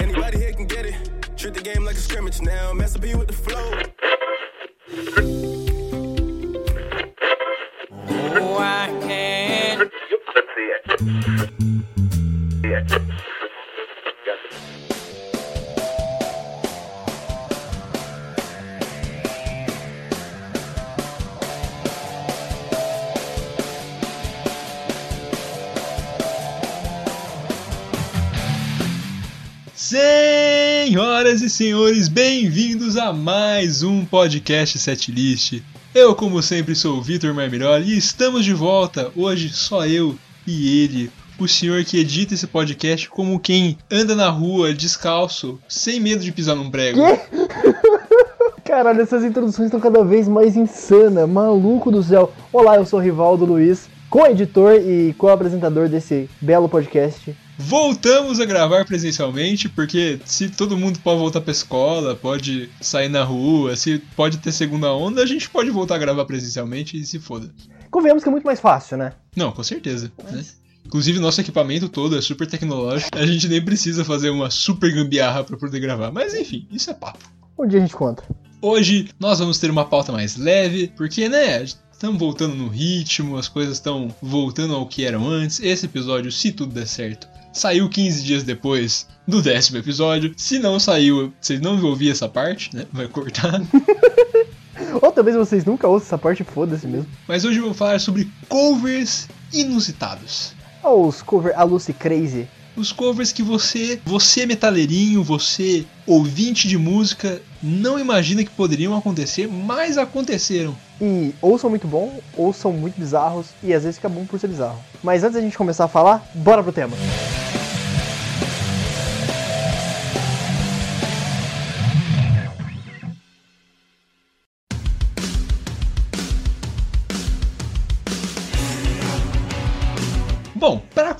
Anybody here can get it. Treat the game like a scrimmage now. Mess up you with the flow. E senhores, bem-vindos a mais um podcast Setlist. Eu, como sempre, sou o Vitor Marmiroli e estamos de volta. Hoje só eu e ele, o senhor que edita esse podcast como quem anda na rua descalço, sem medo de pisar num prego. Caralho, essas introduções estão cada vez mais insanas, maluco do céu. Olá, eu sou o Rivaldo Luiz, co-editor e co-apresentador desse belo podcast. Voltamos a gravar presencialmente, porque se todo mundo pode voltar pra escola, pode sair na rua, se pode ter segunda onda, a gente pode voltar a gravar presencialmente e se foda. Convenhamos que é muito mais fácil, né? Não, com certeza. Né? Inclusive, nosso equipamento todo é super tecnológico. A gente nem precisa fazer uma super gambiarra pra poder gravar. Mas enfim, isso é papo. Um dia a gente conta. Hoje nós vamos ter uma pauta mais leve, porque, né, estamos voltando no ritmo, as coisas estão voltando ao que eram antes. Esse episódio, se tudo der certo, saiu 15 dias depois do décimo episódio. Se não saiu, vocês não vão ouvir essa parte, né? Vai cortar. Ou talvez vocês nunca ouçam essa parte, foda-se mesmo. Mas hoje vamos falar sobre covers inusitados. Ou os cover A Lucy Crazy. Os covers que você, você metaleirinho, você ouvinte de música, não imagina que poderiam acontecer, mas aconteceram. E ou são muito bons, ou são muito bizarros, e às vezes fica bom por ser bizarro. Mas antes da gente começar a falar, bora pro tema.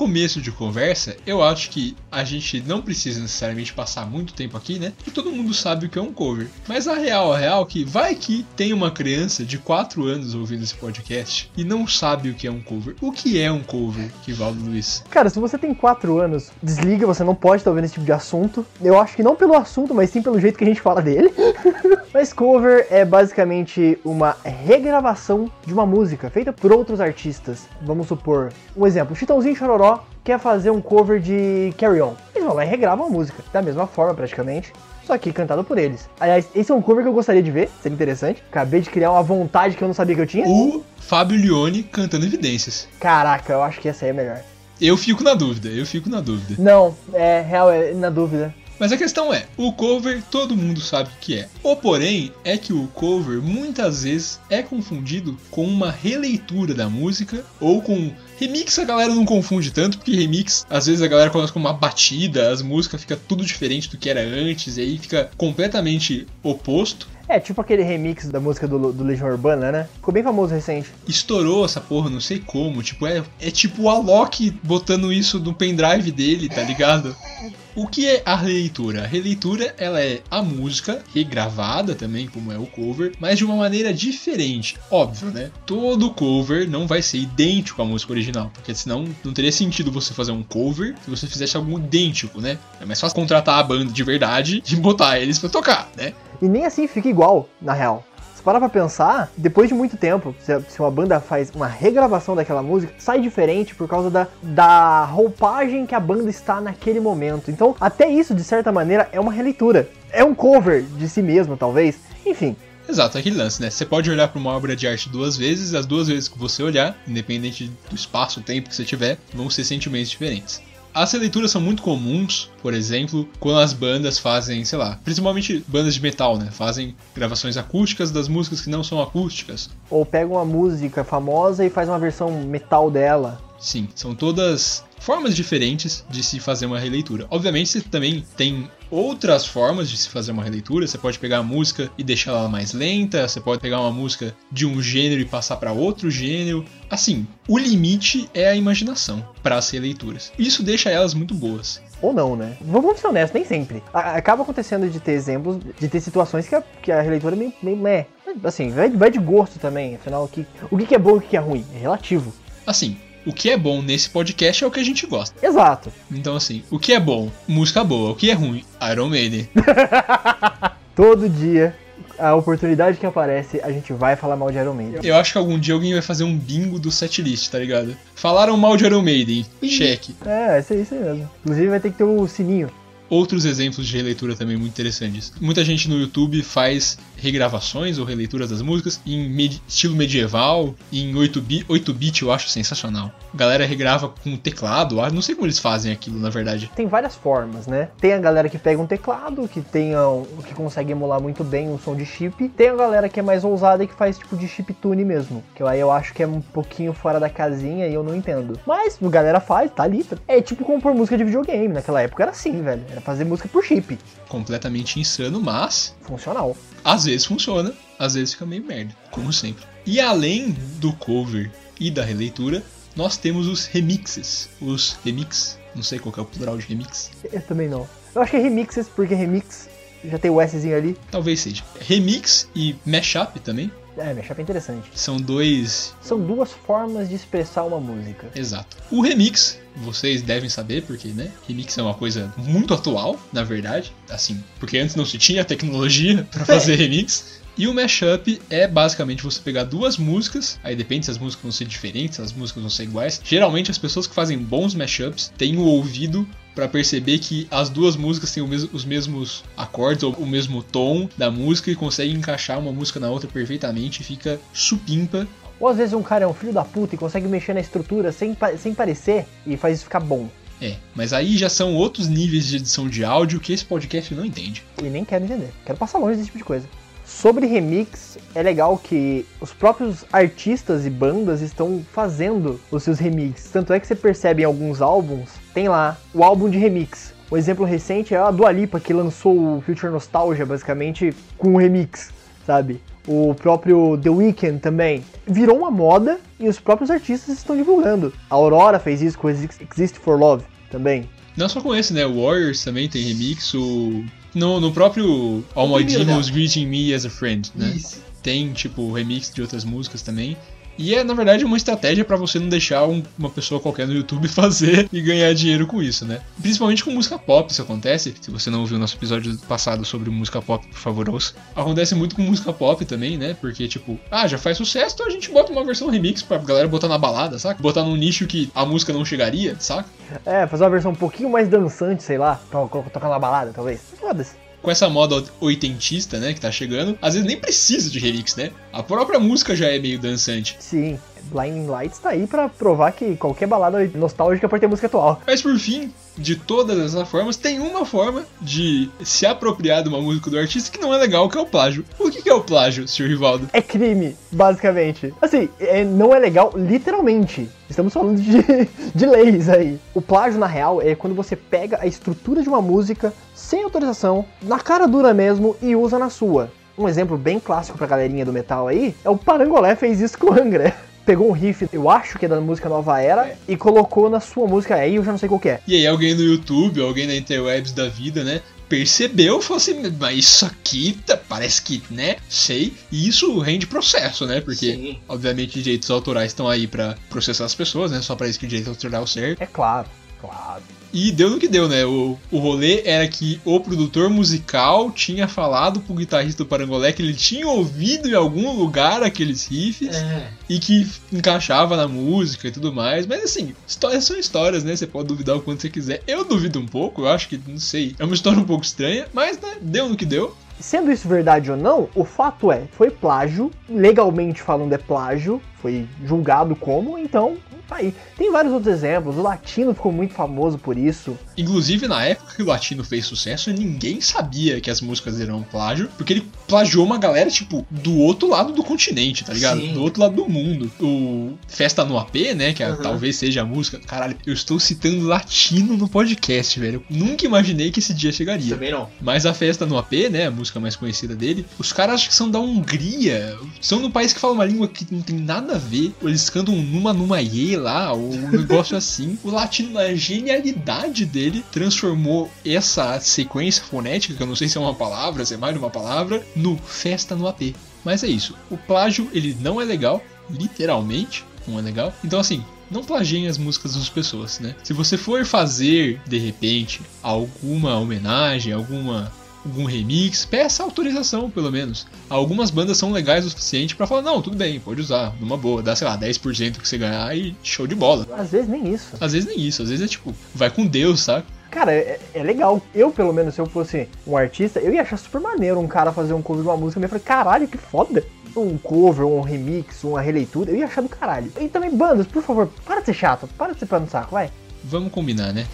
Começo de conversa, eu acho que a gente não precisa necessariamente passar muito tempo aqui, né? Porque todo mundo sabe o que é um cover. Mas a real, a real é que vai que tem uma criança de 4 anos ouvindo esse podcast e não sabe o que é um cover. O que é um cover, Rivaldo Luiz? Cara, se você tem 4 anos, desliga, você não pode estar ouvindo esse tipo de assunto. Eu acho que não pelo assunto, mas sim pelo jeito que a gente fala dele. mas cover é basicamente uma regravação de uma música feita por outros artistas. Vamos supor, um exemplo, Chitãozinho Chororó quer fazer um cover de Carry On. Eles vão lá e regravam a música, da mesma forma praticamente, só que cantado por eles. Aliás, esse é um cover que eu gostaria de ver, seria interessante. Acabei de criar uma vontade que eu não sabia que eu tinha. O Fábio Leone cantando evidências. Caraca, eu acho que essa aí é melhor. Eu fico na dúvida, eu fico na dúvida. Não, é real, é na dúvida. Mas a questão é, o cover todo mundo sabe o que é. O porém é que o cover muitas vezes é confundido com uma releitura da música ou com remix a galera não confunde tanto, porque remix às vezes a galera coloca como uma batida, as músicas fica tudo diferente do que era antes e aí fica completamente oposto. É, tipo aquele remix da música do, do Legião Urbana, né? Ficou bem famoso recente. Estourou essa porra, não sei como. Tipo, é, é tipo o Alok botando isso no pendrive dele, tá ligado? O que é a releitura? A releitura ela é a música regravada também, como é o cover, mas de uma maneira diferente. Óbvio, né? Todo cover não vai ser idêntico à música original, porque senão não teria sentido você fazer um cover se você fizesse algo idêntico, né? É mais fácil contratar a banda de verdade e botar eles pra tocar, né? E nem assim fica igual, na real. Se parar pra pensar, depois de muito tempo, se uma banda faz uma regravação daquela música, sai diferente por causa da, da roupagem que a banda está naquele momento. Então, até isso, de certa maneira, é uma releitura. É um cover de si mesmo, talvez. Enfim, Exato, aquele lance, né? Você pode olhar para uma obra de arte duas vezes, as duas vezes que você olhar, independente do espaço, tempo que você tiver, vão ser sentimentos diferentes. As releituras são muito comuns, por exemplo, quando as bandas fazem, sei lá, principalmente bandas de metal, né? Fazem gravações acústicas das músicas que não são acústicas. ou pega uma música famosa e faz uma versão metal dela. Sim, são todas formas diferentes de se fazer uma releitura. Obviamente, você também tem outras formas de se fazer uma releitura. Você pode pegar a música e deixar ela mais lenta, você pode pegar uma música de um gênero e passar para outro gênero. Assim, o limite é a imaginação para as releituras. Isso deixa elas muito boas. Ou não, né? Vamos ser honestos, nem sempre. Acaba acontecendo de ter exemplos, de ter situações que a, que a releitura é meio, meio meh. Assim, vai, vai de gosto também. Afinal, o que, o que é bom e o que é ruim? É relativo. Assim, O que é bom nesse podcast é o que a gente gosta. Exato. Então, assim, o que é bom? Música boa. O que é ruim? Iron Maiden. Todo dia, a oportunidade que aparece, a gente vai falar mal de Iron Maiden. Eu acho que algum dia alguém vai fazer um bingo do setlist, tá ligado? Falaram mal de Iron Maiden. Cheque. É, isso aí, isso aí mesmo. Inclusive vai ter que ter o sininho. Outros exemplos de releitura também muito interessantes. Muita gente no YouTube faz regravações ou releituras das músicas em med- estilo medieval, em 8-bit, 8-bit eu acho sensacional. A galera regrava com teclado, ah, não sei como eles fazem aquilo na verdade. Tem várias formas, né? Tem a galera que pega um teclado, que tem um, que consegue emular muito bem o som de chip. Tem a galera que é mais ousada e que faz tipo de chip tune mesmo. Que aí eu acho que é um pouquinho fora da casinha e eu não entendo. Mas a galera faz, tá ali. É tipo compor música de videogame. Naquela época era assim, velho. Era fazer música por chip. Completamente insano, mas Funcional. às vezes funciona, às vezes fica meio merda, como sempre. E além do cover e da releitura, nós temos os remixes. Os remix, não sei qual é o plural de remix, Eu também não. Eu acho que é remixes, porque remix já tem o Szinho ali. talvez seja. Remix e mashup também É, mashup é interessante. são dois São duas formas de expressar uma música. Exato. O remix, vocês devem saber, porque, né? Remix é uma coisa muito atual, na verdade. Assim, porque antes não se tinha tecnologia pra fazer remix. E o mashup é basicamente você pegar duas músicas, aí depende se as músicas vão ser diferentes, se as músicas vão ser iguais. Geralmente as pessoas que fazem bons mashups têm o ouvido pra perceber que as duas músicas têm mes- os mesmos acordes ou o mesmo tom da música e conseguem encaixar uma música na outra perfeitamente e fica supimpa Ou às vezes um cara é um filho da puta e consegue mexer na estrutura sem, sem parecer e faz isso ficar bom. É, mas aí já são outros níveis de edição de áudio que esse podcast não entende. E nem quero entender. Quero passar longe desse tipo de coisa. Sobre remix, é legal que os próprios artistas e bandas estão fazendo os seus remixes. Tanto é que você percebe em alguns álbuns, tem lá o álbum de remix. O exemplo recente é a Dua Lipa, que lançou o Future Nostalgia, basicamente, com um remix, sabe? O próprio The Weeknd também. Virou uma moda e os próprios artistas estão divulgando. A Aurora fez isso com Exist for Love também. Não só com esse, né? O Warriors também tem remix, o. No, no próprio All My Demons Greeting Me as a Friend, né? Isso. Tem, tipo, remix de outras músicas também. E é, na verdade, uma estratégia pra você não deixar um- uma pessoa qualquer no YouTube fazer e ganhar dinheiro com isso, né? Principalmente com música pop isso acontece. Se você não ouviu o nosso episódio passado sobre música pop, por favor, ouça. Acontece muito com música pop também, né? Porque, tipo, ah, já faz sucesso, então a gente bota uma versão remix pra galera botar na balada, saca? Botar num nicho que a música não chegaria, saca? É, fazer uma versão um pouquinho mais dançante, sei lá, to- to- tocar na balada, talvez. Foda-se. Com essa moda oitentista, né, que tá chegando, às vezes nem precisa de remix, né? A própria música já é meio dançante. Sim, Blinding Lights tá aí pra provar que qualquer balada nostálgica pode ter música atual. Mas por fim, de todas essas formas, tem uma forma de se apropriar de uma música do artista que não é legal, que é o plágio. O que que é o plágio, Sr. Rivaldo? É crime, basicamente. Assim, é- não é legal literalmente. Estamos falando de, de leis aí. O plágio, na real, é quando você pega a estrutura de uma música sem autorização, na cara dura mesmo, e usa na sua. Um exemplo bem clássico pra galerinha do metal aí é o Parangolé fez isso com o Angra. Pegou um riff, eu acho que é da música Nova Era, e colocou na sua música aí, eu já não sei qual que é. E aí alguém no YouTube, alguém na interwebs da vida, né, percebeu e falou assim, mas isso aqui tá- parece que, né, sei. E isso rende processo, né, porque... Sim. Obviamente, direitos autorais estão aí pra processar as pessoas, né? Só pra isso que o direito autoral serve. É claro, claro. E deu no que deu, né? O, o rolê era que o produtor musical tinha falado pro guitarrista do Parangolé que ele tinha ouvido em algum lugar aqueles riffs É. e que encaixava na música e tudo mais. Mas assim, histórias são histórias, né? Você pode duvidar o quanto você quiser. Eu duvido um pouco, eu acho que, não sei, é uma história um pouco estranha, mas né, deu no que deu. Sendo isso verdade ou não, o fato é, foi plágio, legalmente falando é plágio, foi julgado como, então tá aí. Tem vários outros exemplos, o latino ficou muito famoso por isso. Inclusive, na época que o Latino fez sucesso, ninguém sabia que as músicas eram plágio, porque ele plagiou uma galera, tipo, do outro lado do continente, tá ligado? Sim. Do outro lado do mundo. O Festa no AP, né, que é- Uhum. talvez seja a música. Caralho, eu estou citando Latino no podcast, velho. Eu nunca imaginei que esse dia chegaria. Também não. Mas a Festa no AP, né, a música mais conhecida dele, os caras acho que são da Hungria, são num país que fala uma língua que não tem nada a ver. Eles cantam um numa numa lá, um negócio assim. O latino, na genialidade dele, transformou essa sequência fonética, que eu não sei se é uma palavra, se é mais de uma palavra, no Festa no AP. Mas é isso. O plágio, ele não é legal, literalmente, não é legal. Então assim, não plagiem as músicas das pessoas, né? Se você for fazer, de repente, alguma homenagem, alguma algum remix, peça autorização, pelo menos. Algumas bandas são legais o suficiente para falar, não, tudo bem, pode usar, numa boa, dá, sei lá, 10% que você ganhar e show de bola. Às vezes nem isso. Às vezes nem isso, às vezes é tipo, vai com Deus, sabe? Cara, é, é legal. Eu, pelo menos, se eu fosse um artista, eu ia achar super maneiro um cara fazer um cover de uma música. Eu ia falar, caralho, que foda. Um cover, um remix, uma releitura, eu ia achar do caralho. E também, bandas, por favor, para de ser chato, para de ser pé no saco, vai. Vamos combinar, né?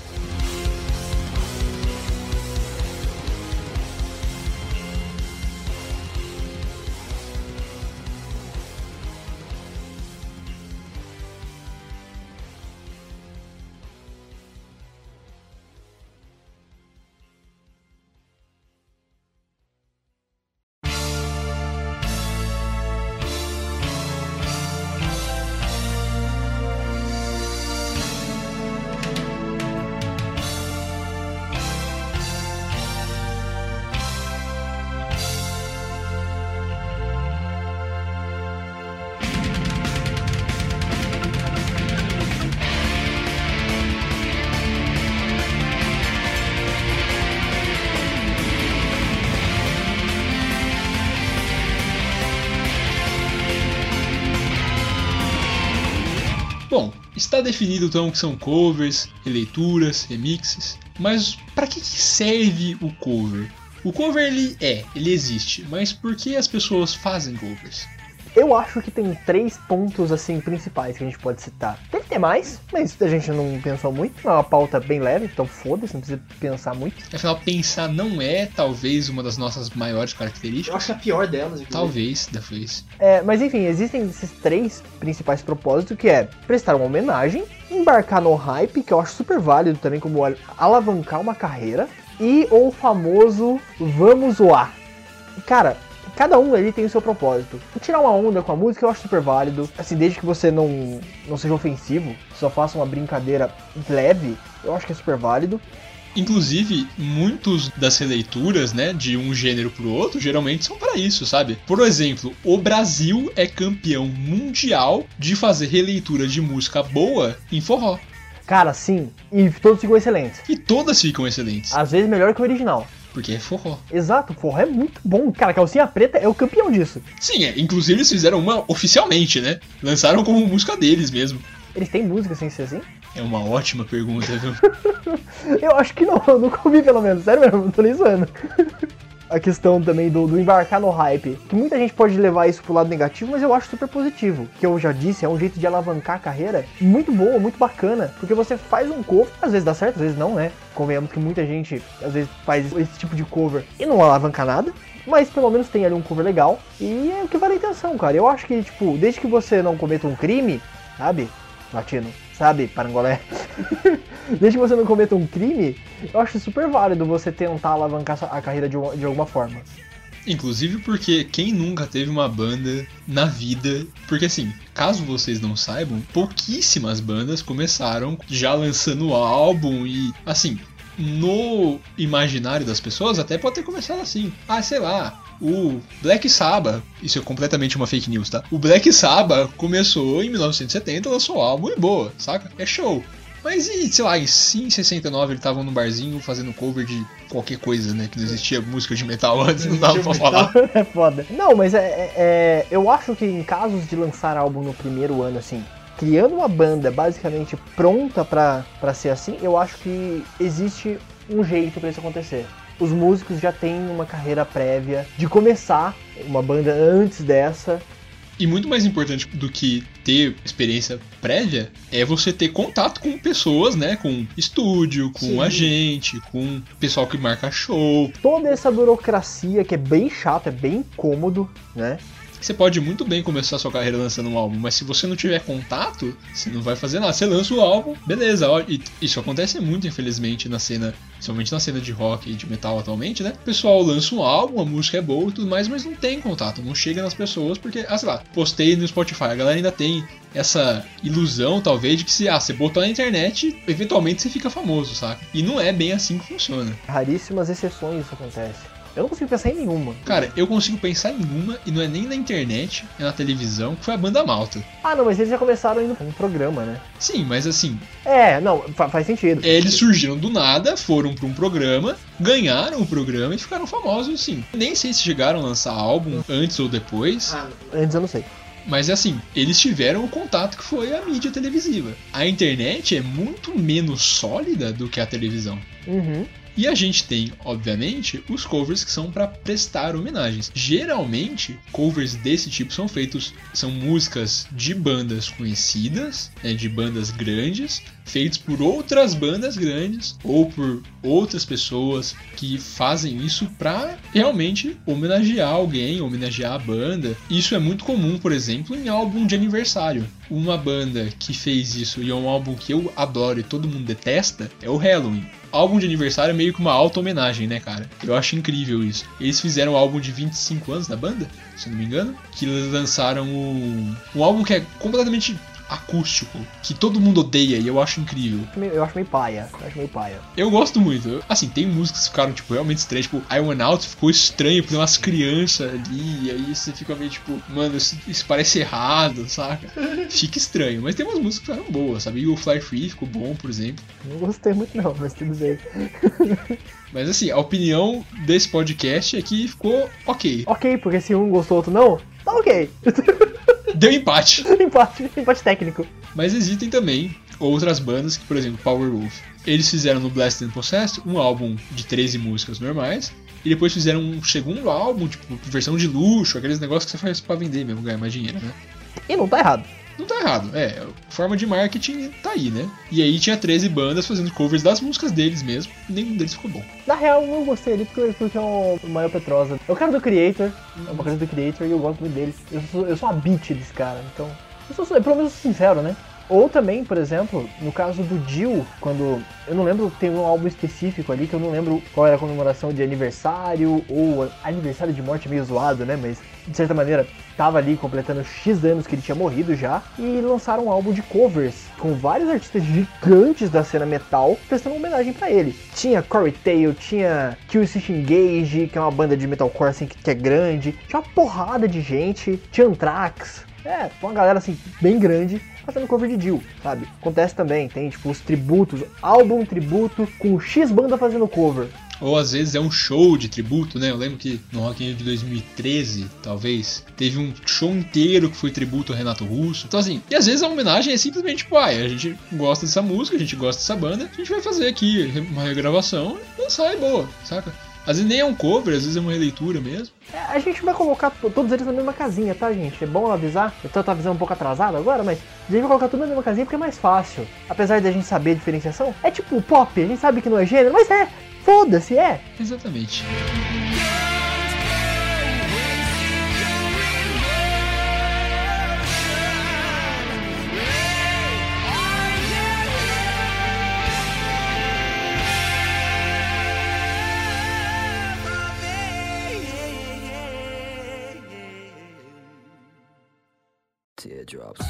Definido então que são covers, releituras, remixes, mas para que, que serve o cover? O cover ele é, ele existe, mas por que as pessoas fazem covers? Eu acho que tem três pontos assim principais que a gente pode citar. Deve ter mais, mas a gente não pensou muito. É uma pauta bem leve, então foda-se, não precisa pensar muito. Afinal, pensar não é talvez uma das nossas maiores Eu características. acho que a pior delas, inclusive. Talvez, talvez. É, mas enfim, existem esses três principais propósitos que é prestar uma homenagem, embarcar no hype, que eu acho super válido também como al- alavancar uma carreira, e o famoso vamos zoar. Cara, cada um ali tem o seu propósito. Tirar uma onda com a música eu acho super válido. Assim, desde que você não, não seja ofensivo, só faça uma brincadeira leve, eu acho que é super válido. Inclusive, muitos das releituras, né, de um gênero pro outro, geralmente são para isso, sabe? Por exemplo, o Brasil é campeão mundial de fazer releitura de música boa em forró. Cara, sim, e todos ficam excelentes. E todas ficam excelentes, Às vezes melhor que o original. Porque é forró. Exato, forró é muito bom. Cara, Calcinha Preta é o campeão disso. Sim, é, inclusive eles fizeram uma oficialmente, né? Lançaram como música deles mesmo. Eles têm música sem ser assim? É uma ótima pergunta, viu? Eu acho que não, eu nunca ouvi pelo menos, sério mesmo, não tô nem zoando. A questão também do, do embarcar no hype, que muita gente pode levar isso pro lado negativo, mas eu acho super positivo. Que eu já disse, é um jeito de alavancar a carreira muito boa, muito bacana, porque você faz um cover, às vezes dá certo, às vezes não, né? Convenhamos que muita gente às vezes faz esse tipo de cover e não alavanca nada. Mas pelo menos tem ali um cover legal. E é o que vale a intenção, cara. Eu acho que, tipo, desde que você não cometa um crime, sabe? Latino, sabe? Parangolé. desde que você não cometa um crime, eu acho super válido você tentar alavancar a carreira de, de alguma forma. Inclusive porque quem nunca teve uma banda na vida. Porque assim, caso vocês não saibam, pouquíssimas bandas começaram já lançando álbum e assim. No imaginário das pessoas, até pode ter começado assim. Ah, sei lá, o Black Sabbath, isso é completamente uma fake news, tá? O Black Sabbath começou em 1970, lançou o álbum e boa, saca? É show. Mas e, sei lá, em sim, 69 ele tava num barzinho fazendo cover de qualquer coisa, né? Que não existia música de metal antes, não dava pra falar. é foda. Não, mas é, é- é- Eu acho que em casos de lançar álbum no primeiro ano, assim, criando uma banda basicamente pronta pra ser assim, eu acho que existe um jeito pra isso acontecer. Os músicos já têm uma carreira prévia de começar uma banda antes dessa. E muito mais importante do que ter experiência prévia é você ter contato com pessoas, né? Com estúdio, com Sim. agente, com pessoal que marca show. Toda essa burocracia que é bem chato, é bem incômodo, né? Você pode muito bem começar sua carreira lançando um álbum, mas se você não tiver contato, você não vai fazer nada. Você lança o álbum, beleza. e Isso acontece muito, infelizmente, na cena, principalmente na cena de rock e de metal atualmente, né? O pessoal lança um álbum, a música é boa e tudo mais, mas não tem contato, não chega nas pessoas, porque, ah, sei lá, postei no Spotify, a galera ainda tem essa ilusão, talvez, de que se ah, você botou na internet, eventualmente você fica famoso, saca? E não é bem assim que funciona. Raríssimas exceções isso acontece. Eu não consigo pensar em nenhuma. Cara, eu consigo pensar em uma, e não é nem na internet, é na televisão, que foi a banda Malta. Ah, não, mas eles já começaram indo um programa, né? Sim, mas assim, É, não, fa- faz sentido. eles surgiram do nada, foram pra um programa, ganharam o programa e ficaram famosos, sim. Nem sei se chegaram a lançar álbum antes ou depois. Antes eu não sei. Mas é assim, eles tiveram o contato que foi a mídia televisiva. A internet é muito menos sólida do que a televisão. Uhum. E a gente tem, obviamente, os covers que são para prestar homenagens. Geralmente, covers desse tipo são feitos, são músicas de bandas conhecidas, né, de bandas grandes, feitos por outras bandas grandes ou por outras pessoas que fazem isso para realmente homenagear alguém, homenagear a banda. Isso é muito comum, por exemplo, em álbum de aniversário. Uma banda que fez isso e é um álbum que eu adoro e todo mundo detesta é o Halloween álbum de aniversário é meio que uma auto-homenagem, né, cara? Eu acho incrível isso. Eles fizeram o álbum de 25 anos da banda, se não me engano, que lançaram um, um álbum que é completamente acústico, que todo mundo odeia e eu acho incrível. Eu acho meio paia. Eu acho meio paia. Eu gosto muito. Assim, tem músicas que ficaram, tipo, realmente estranhas. Tipo, I Went Out ficou estranho, porque tem umas crianças ali, e aí você fica meio, tipo, mano, isso, isso parece errado, saca? Fica estranho. Mas tem umas músicas que ficaram boas, sabe? E o Fly Free ficou bom, por exemplo. Não gostei muito não, mas tudo bem. Mas assim, a opinião desse podcast é que ficou ok. Ok, porque se um gostou, outro não, ok. Deu empate. empate, empate técnico. Mas existem também outras bandas, que, por exemplo, Powerwolf. Eles fizeram no Blast and Possessed um álbum de 13 músicas normais. E depois fizeram um segundo álbum, tipo, versão de luxo, aqueles negócios que você faz pra vender mesmo, ganhar mais dinheiro, né? E não tá errado. Não tá errado, é, forma de marketing tá aí, né? E aí tinha 13 bandas fazendo covers das músicas deles mesmo, nenhum deles ficou bom. Na real, eu gostei ali porque, porque é o Maio Petrosa. Eu quero do Creator, é uma coisa do Creator e eu gosto muito dele. Eu sou, eu sou uma beat desse cara, então. Eu sou, pelo menos sincero, né? Ou também, por exemplo, no caso do Jill, quando. Eu não lembro, tem um álbum específico ali que eu não lembro qual era a comemoração de aniversário ou aniversário de morte meio zoado, né? Mas de certa maneira tava ali completando X anos que ele tinha morrido já. E lançaram um álbum de covers com vários artistas gigantes da cena metal prestando homenagem pra ele. Tinha Corey Tail, tinha Killswitch Engage, que é uma banda de metalcore assim que é grande. Tinha uma porrada de gente. Tinha Anthrax. É, uma galera assim, bem grande, fazendo cover de Jill, sabe? Acontece também, tem tipo os tributos, álbum tributo com X banda fazendo cover. Ou às vezes é um show de tributo, né? Eu lembro que no Rock in Rio de 2013, talvez, teve um show inteiro que foi tributo ao Renato Russo. Então assim, e às vezes a homenagem é simplesmente, tipo, a gente gosta dessa música, a gente gosta dessa banda, a gente vai fazer aqui uma regravação e lançar é boa, saca? Às vezes nem é um cover, às vezes é uma releitura mesmo. É, a gente vai colocar to- todos eles na mesma casinha, tá, gente? É bom avisar. Eu tô, tô avisando um pouco atrasado agora, mas a gente vai colocar tudo na mesma casinha porque é mais fácil. Apesar de a gente saber a diferenciação, é tipo pop, a gente sabe que não é gênero, mas é. Foda-se, é. Exatamente. Teardrops.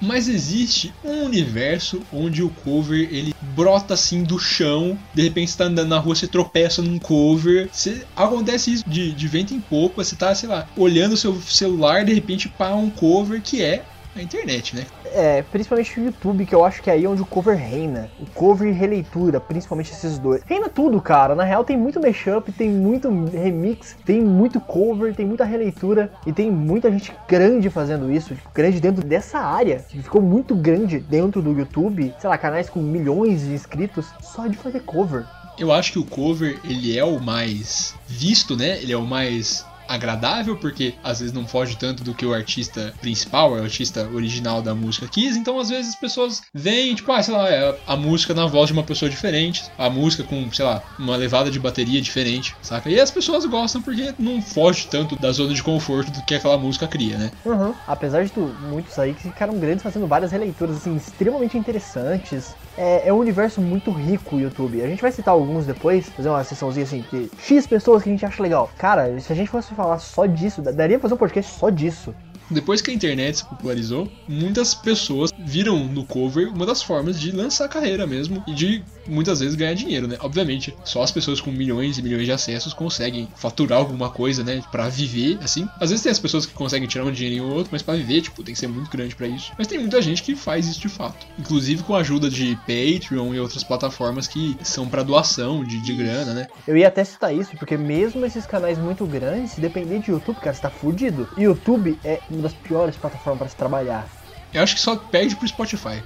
Mas existe um universo onde o cover ele brota assim do chão, de repente você tá andando na rua, você tropeça num cover. Você, acontece isso de, de vento em pouco, você tá, sei lá, olhando o seu celular, de repente para um cover que é a internet, né? É, principalmente o YouTube, que eu acho que é aí onde o cover reina. O cover e releitura, principalmente esses dois. Reina tudo, cara. Na real tem muito mashup, tem muito remix, tem muito cover, tem muita releitura e tem muita gente grande fazendo isso, tipo, grande dentro dessa área. que Ficou muito grande dentro do YouTube, sei lá, canais com milhões de inscritos só de fazer cover. Eu acho que o cover ele é o mais visto, né? Ele é o mais agradável porque às vezes não foge tanto do que o artista principal, o artista original da música quis, então às vezes as pessoas veem, tipo, ah, sei lá, é a música na voz de uma pessoa diferente, a música com, sei lá, uma levada de bateria diferente, saca? E as pessoas gostam porque não foge tanto da zona de conforto do que aquela música cria, né? Uhum. Apesar de tu, muitos aí que ficaram grandes fazendo várias releituras assim extremamente interessantes. É, é um universo muito rico o YouTube. A gente vai citar alguns depois, fazer uma sessãozinha assim, que X pessoas que a gente acha legal. Cara, se a gente fosse falar só disso, da- daria pra fazer um podcast só disso. Depois que a internet se popularizou, muitas pessoas viram no cover uma das formas de lançar carreira mesmo e de muitas vezes ganhar dinheiro, né? Obviamente, só as pessoas com milhões e milhões de acessos conseguem faturar alguma coisa, né? Pra viver, assim. Às vezes tem as pessoas que conseguem tirar um dinheirinho ou outro, mas pra viver, tipo, tem que ser muito grande pra isso. Mas tem muita gente que faz isso de fato. Inclusive com a ajuda de Patreon e outras plataformas que são pra doação de, de grana, né? Eu ia até citar isso, porque mesmo esses canais muito grandes, se depender de YouTube, cara, você tá fudido. YouTube é uma das piores plataformas pra se trabalhar. Eu acho que só perde pro Spotify.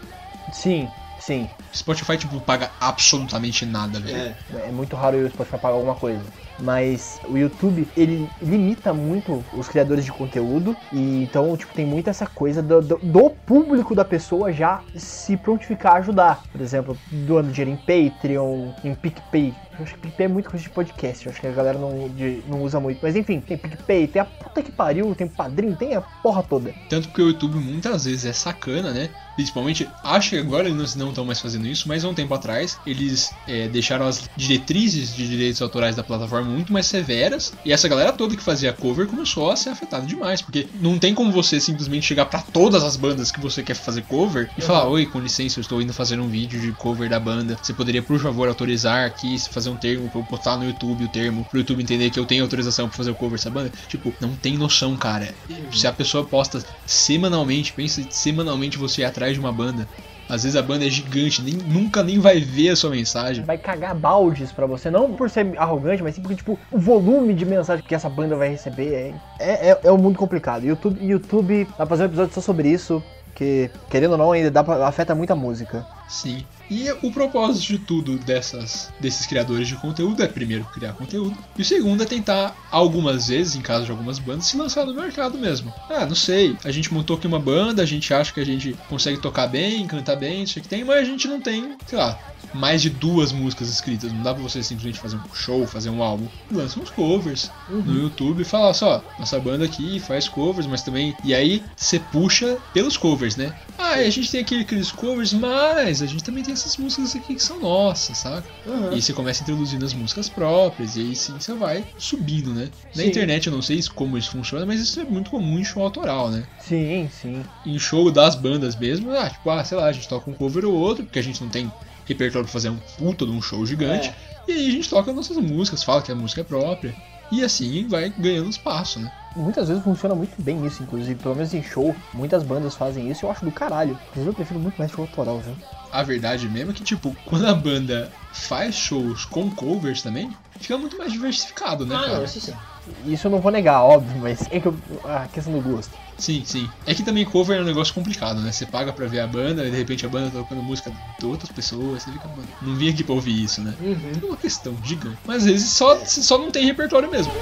Sim, sim. Spotify, tipo, paga absolutamente nada, velho. É. É muito raro o Spotify pagar alguma coisa. Mas o YouTube, ele limita muito os criadores de conteúdo. E então, tipo, tem muito essa coisa do, do- do público da pessoa já se prontificar a ajudar. Por exemplo, doando dinheiro em Patreon, em PicPay. Eu acho que PicPay é muito coisa de podcast. Eu acho que a galera não, de- não usa muito. Mas enfim, tem PicPay, tem a puta que pariu, tem padrinho, tem a porra toda. Tanto que o YouTube muitas vezes é sacana, né? Principalmente, acho que agora eles não estão mais fazendo isso, mas há um tempo atrás eles é, deixaram as diretrizes de direitos autorais da plataforma muito mais severas. E essa galera toda que fazia cover começou a ser afetada demais, porque não tem como você simplesmente chegar pra todas as bandas que você quer fazer cover e falar: Oi, com licença, eu estou indo fazer um vídeo de cover da banda. Você poderia, por favor, autorizar aqui, fazer um termo pra eu botar no YouTube o termo, pro YouTube entender que eu tenho autorização pra fazer o cover dessa banda? Tipo, não tem noção, cara. Se a pessoa posta semanalmente, pensa semanalmente você ir atrás de uma banda. Às vezes a banda é gigante, nem, nunca nem vai ver a sua mensagem. Vai cagar baldes pra você, não por ser arrogante, mas sim porque, tipo, o volume de mensagem que essa banda vai receber é, é, é, é um mundo complicado. YouTube, YouTube, vai fazer um episódio só sobre isso, que, querendo ou não, ainda dá pra, afeta muito a música. Sim. E o propósito de tudo dessas, desses criadores de conteúdo é primeiro criar conteúdo e o segundo é tentar algumas vezes, em caso de algumas bandas, se lançar no mercado mesmo. Ah, não sei, a gente montou aqui uma banda, a gente acha que a gente consegue tocar bem, cantar bem, isso que tem, mas a gente não tem, sei lá, mais de duas músicas escritas. Não dá pra você simplesmente fazer um show, fazer um álbum. Lança uns covers no YouTube e fala só, nossa banda aqui faz covers, mas também. E aí você puxa pelos covers, né? Ah, e a gente tem aqui aqueles covers, mas a gente também tem essas músicas aqui que são nossas, saca? E aí você começa introduzindo as músicas próprias, e aí sim você vai subindo, né? Na Sim. internet eu não sei como isso funciona, mas isso é muito comum em show autoral, né? Sim, sim. em show das bandas mesmo, ah, tipo, ah, sei lá, a gente toca um cover ou outro, porque a gente não tem repertório pra fazer um puta de um show gigante. E aí a gente toca nossas músicas, fala que a música é própria. E assim vai ganhando espaço, né? Muitas vezes funciona muito bem isso, inclusive. Pelo menos em show, muitas bandas fazem isso e eu acho do caralho. Inclusive, eu prefiro muito mais show autoral, viu? A verdade mesmo é que, tipo, quando a banda faz shows com covers também, fica muito mais diversificado, né, Ah, cara? não, isso sim. Isso eu não vou negar, óbvio, mas é que eu. A questão do gosto. Sim, sim. É que também cover é um negócio complicado, né? Você paga pra ver a banda e de repente a banda tá tocando música de outras pessoas, você fica, mano, não vim aqui pra ouvir isso, né? Uhum. É uma questão gigante. Mas às vezes só, só não tem repertório mesmo.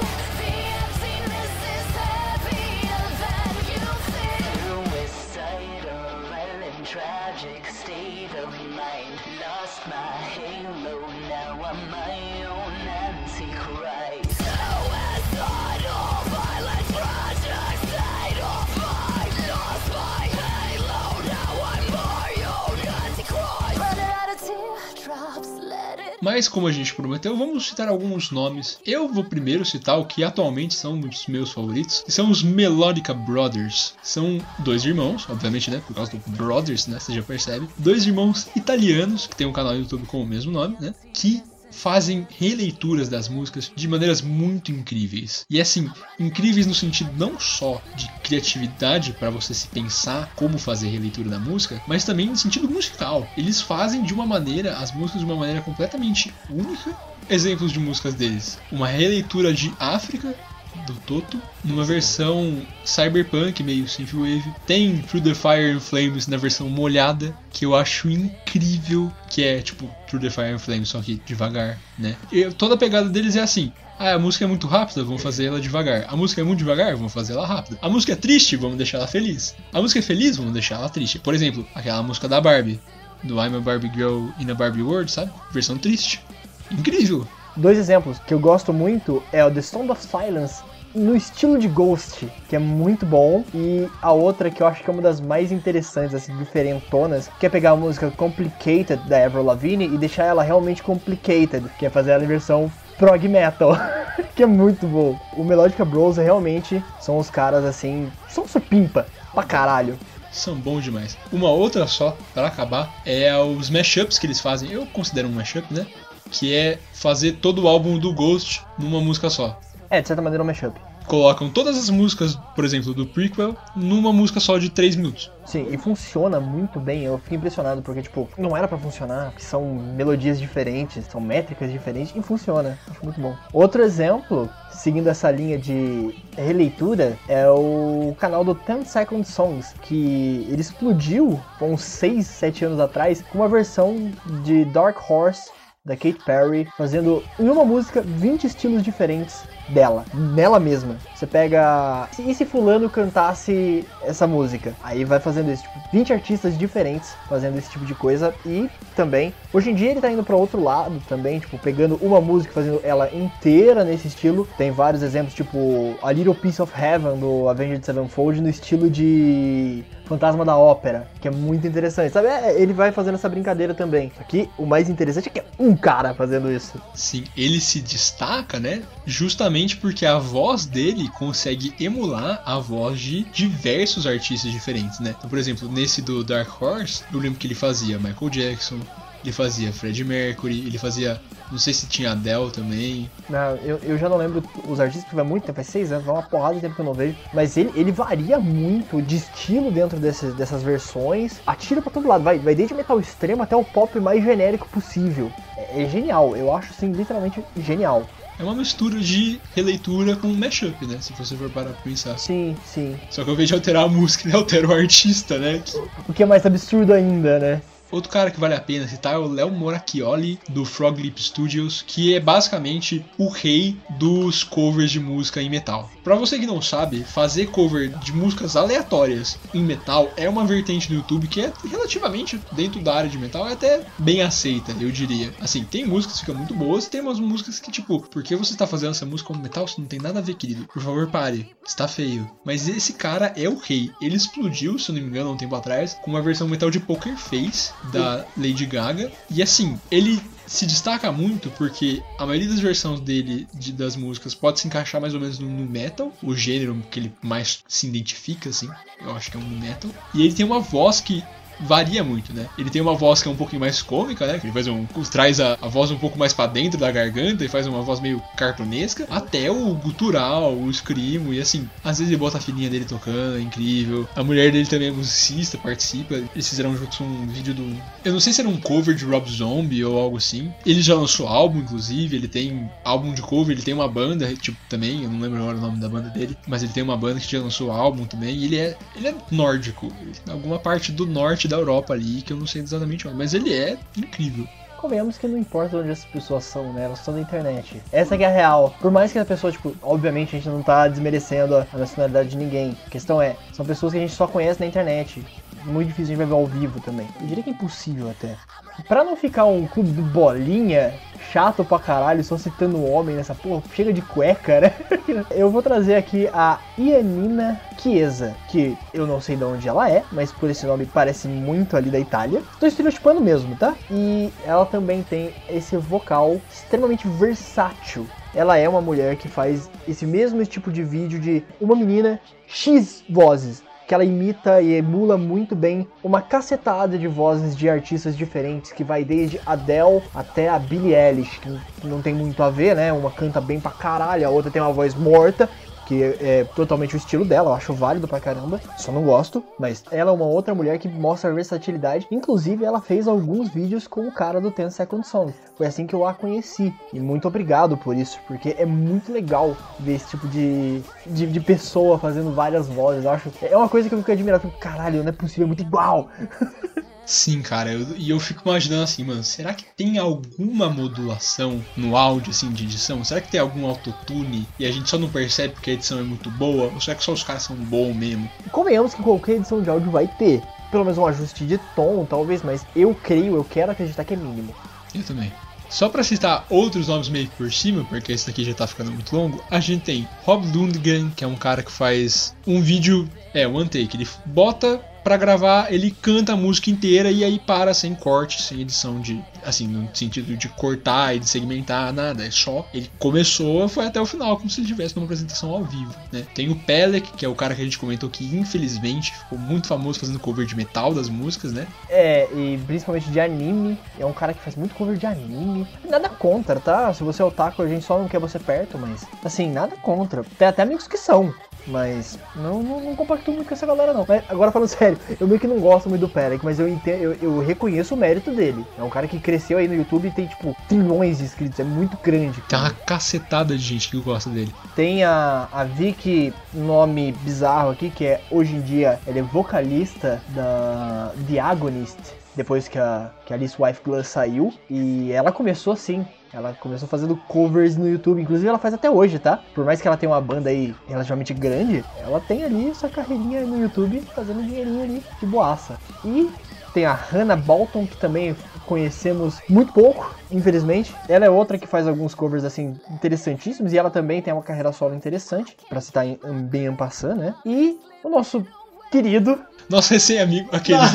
Mas como a gente prometeu, vamos citar alguns nomes. Eu vou primeiro citar o que atualmente são os meus favoritos, que são os Melodica Brothers. São dois irmãos, obviamente, né? Por causa do Brothers, né? Você já percebe. Dois irmãos italianos, que tem um canal no YouTube com o mesmo nome, né? Que fazem releituras das músicas de maneiras muito incríveis. E assim, incríveis no sentido não só de criatividade para você se pensar como fazer releitura da música, mas também no sentido musical. Eles fazem de uma maneira as músicas de uma maneira completamente única. Exemplos de músicas deles: uma releitura de África do Toto, numa versão cyberpunk, meio synthwave. Tem Through the Fire and Flames na versão molhada, que eu acho incrível, que é tipo Through the Fire and Flames, só que devagar, né? E toda a pegada deles é assim. Ah, a música é muito rápida, vamos fazer ela devagar. A música é muito devagar, vamos fazer ela rápida. A música é triste, vamos deixar ela feliz. A música é feliz, vamos deixar ela triste. Por exemplo, aquela música da Barbie, do I'm a Barbie Girl in a Barbie World, sabe? Versão triste. Incrível. Dois exemplos que eu gosto muito é o The Sound of Silence no estilo de Ghost, que é muito bom, e a outra que eu acho que é uma das mais interessantes, assim, diferentonas, que é pegar a música Complicated da Avril Lavigne e deixar ela realmente complicated, que é fazer ela em versão prog metal, que é muito bom. O Melodica Bros realmente são os caras assim, são supimpa pra caralho. São bons demais. Uma outra só, para acabar, é os mashups que eles fazem. Eu considero um mashup, né? Que é fazer todo o álbum do Ghost numa música só. É, de certa maneira é um mashup. Colocam todas as músicas, por exemplo, do prequel, numa música só de 3 minutos. Sim, e funciona muito bem. Eu fiquei impressionado porque, tipo, não era pra funcionar, porque são melodias diferentes, são métricas diferentes e funciona. Acho muito bom. Outro exemplo, seguindo essa linha de releitura, é o canal do 10 Second Songs, que ele explodiu uns 6, 7 anos atrás com uma versão de Dark Horse da Katy Perry, fazendo em uma música 20 estilos diferentes dela, nela mesma. Você pega. E se Fulano cantasse essa música? Aí vai fazendo isso, tipo, 20 artistas diferentes fazendo esse tipo de coisa. E também, hoje em dia ele tá indo para outro lado também, tipo, pegando uma música e fazendo ela inteira nesse estilo. Tem vários exemplos, tipo, A Little Piece of Heaven do Avenged Sevenfold no estilo de Fantasma da Ópera, que é muito interessante, sabe? É, ele vai fazendo essa brincadeira também. Aqui, o mais interessante é que é um cara fazendo isso. Sim, ele se destaca, né? Justamente porque a voz dele consegue emular a voz de diversos artistas diferentes, né? Então, por exemplo, nesse do Dark Horse, eu lembro que ele fazia Michael Jackson, ele fazia Freddie Mercury, ele fazia. Não sei se tinha Adele também. Não, eu, eu já não lembro os artistas, porque vai muito tempo, faz seis anos, vai uma porrada de tempo que eu não vejo. Mas ele, ele varia muito de estilo dentro desses, dessas versões. Atira pra todo lado, vai, vai desde metal extremo até o pop mais genérico possível. É, é genial, eu acho assim, literalmente genial. É uma mistura de releitura com mashup, né? Se você for parar pra pensar. Sim, sim. Só que ao invés de alterar a música, ele altera o artista, né? O que é mais absurdo ainda, né? Outro cara que vale a pena citar é o Léo Moracchioli, do Frog Leap Studios, que é basicamente o rei dos covers de música em metal. Pra você que não sabe, fazer cover de músicas aleatórias em metal é uma vertente no YouTube que é relativamente dentro da área de metal é até bem aceita, eu diria. Assim, tem músicas que ficam muito boas tem umas músicas que, tipo, por que você tá fazendo essa música como metal? Isso não tem nada a ver, querido. Por favor, pare. Está feio. Mas esse cara é o rei. Ele explodiu, se eu não me engano, há um tempo atrás, com uma versão metal de Poker Face da Lady Gaga. E assim, ele se destaca muito porque a maioria das versões dele de- das músicas pode se encaixar mais ou menos no, nu metal, o gênero que ele mais se identifica, assim. Eu acho que é um metal. E ele tem uma voz que varia muito, né? Ele tem uma voz que é um pouquinho mais cômica, né? Que ele faz um. traz a, a voz um pouco mais pra dentro da garganta e faz uma voz meio cartunesca. Até o gutural, o screamo, e assim, às vezes ele bota a filhinha dele tocando, é incrível. A mulher dele também é musicista, participa. Eles fizeram juntos um vídeo do. Eu não sei se era um cover de Rob Zombie ou algo assim. Ele já lançou álbum, inclusive, ele tem álbum de cover, ele tem uma banda, tipo, também, eu não lembro agora o nome da banda dele, mas ele tem uma banda que já lançou álbum também, e ele é, ele é nórdico, alguma parte do norte da Europa ali, que eu não sei exatamente onde, mas ele é incrível. Convenhamos que não importa onde essas pessoas são, né? Elas estão na internet. Essa é a real. Por mais que a pessoa, tipo, obviamente a gente não tá desmerecendo a nacionalidade de ninguém. A questão é, são pessoas que a gente só conhece na internet. Muito difícil a gente ver ao vivo também. Eu diria que é impossível até. Pra não ficar um clube do bolinha chato pra caralho, só citando homem nessa porra, chega de cueca, né? Eu vou trazer aqui a Ianina Chiesa, que eu não sei de onde ela é, mas por esse nome parece muito ali da Itália. Tô estereotipando mesmo, tá? E ela também tem esse vocal extremamente versátil. Ela é uma mulher que faz esse mesmo tipo de vídeo de uma menina X vozes que ela imita e emula muito bem uma cacetada de vozes de artistas diferentes, que vai desde Adele até a Billie Eilish, que não tem muito a ver, né? Uma canta bem pra caralho, a outra tem uma voz morta, que é totalmente o estilo dela, eu acho válido pra caramba, só não gosto, mas ela é uma outra mulher que mostra versatilidade, inclusive ela fez alguns vídeos com o cara do 10 Second Song, foi assim que eu a conheci, e muito obrigado por isso, porque é muito legal ver esse tipo de, de, de pessoa fazendo várias vozes, eu acho, é uma coisa que eu fico admirado, eu fico, caralho, não é possível, é muito igual, Sim, cara, eu- e eu fico imaginando assim, mano, será que tem alguma modulação no áudio, assim, de edição? Será que tem algum autotune e a gente só não percebe porque a edição é muito boa? Ou será que só os caras são bons mesmo? Convenhamos que qualquer edição de áudio vai ter. Pelo menos um ajuste de tom, talvez, mas eu creio, eu quero acreditar que é mínimo. Eu também. Só pra citar outros nomes meio que por cima, porque esse daqui já tá ficando muito longo, a gente tem Rob Lundgren, que é um cara que faz um vídeo, é, one take, ele bota pra gravar, ele canta a música inteira e aí para sem corte, sem edição de, assim, no sentido de cortar e de segmentar, nada, é só, ele começou, foi até o final, como se ele estivesse numa apresentação ao vivo, né? Tem o Pelec, que é o cara que a gente comentou que infelizmente ficou muito famoso fazendo cover de metal das músicas, né? É, e principalmente de anime. É um cara que faz muito cover de anime. Nada contra, tá? Se você é otaku, a gente só não quer você perto, mas. Assim, nada contra. Tem até amigos que são. Mas não, não, não compacto muito com essa galera, não. Mas, agora falando sério, eu meio que não gosto muito do Perek, mas eu, entendo, eu, eu reconheço o mérito dele. É um cara que cresceu aí no YouTube e tem, tipo, trilhões de inscritos. É muito grande. Tem uma cacetada de gente que gosta dele. Tem a, a Vicky, nome bizarro aqui, que é hoje em dia ela é vocalista da The Agonist, depois que a, que a Alice Wife Glass saiu. E ela começou assim. Ela começou fazendo covers no YouTube, inclusive ela faz até hoje, tá? Por mais que ela tenha uma banda aí relativamente grande, ela tem ali sua carreirinha no YouTube fazendo dinheirinho ali de boaça. E tem a Hannah Bolton, que também conhecemos muito pouco, infelizmente. Ela é outra que faz alguns covers assim interessantíssimos e ela também tem uma carreira solo interessante, pra citar em, bem en passant, né? E o nosso querido Nosso recém-amigo, aqueles?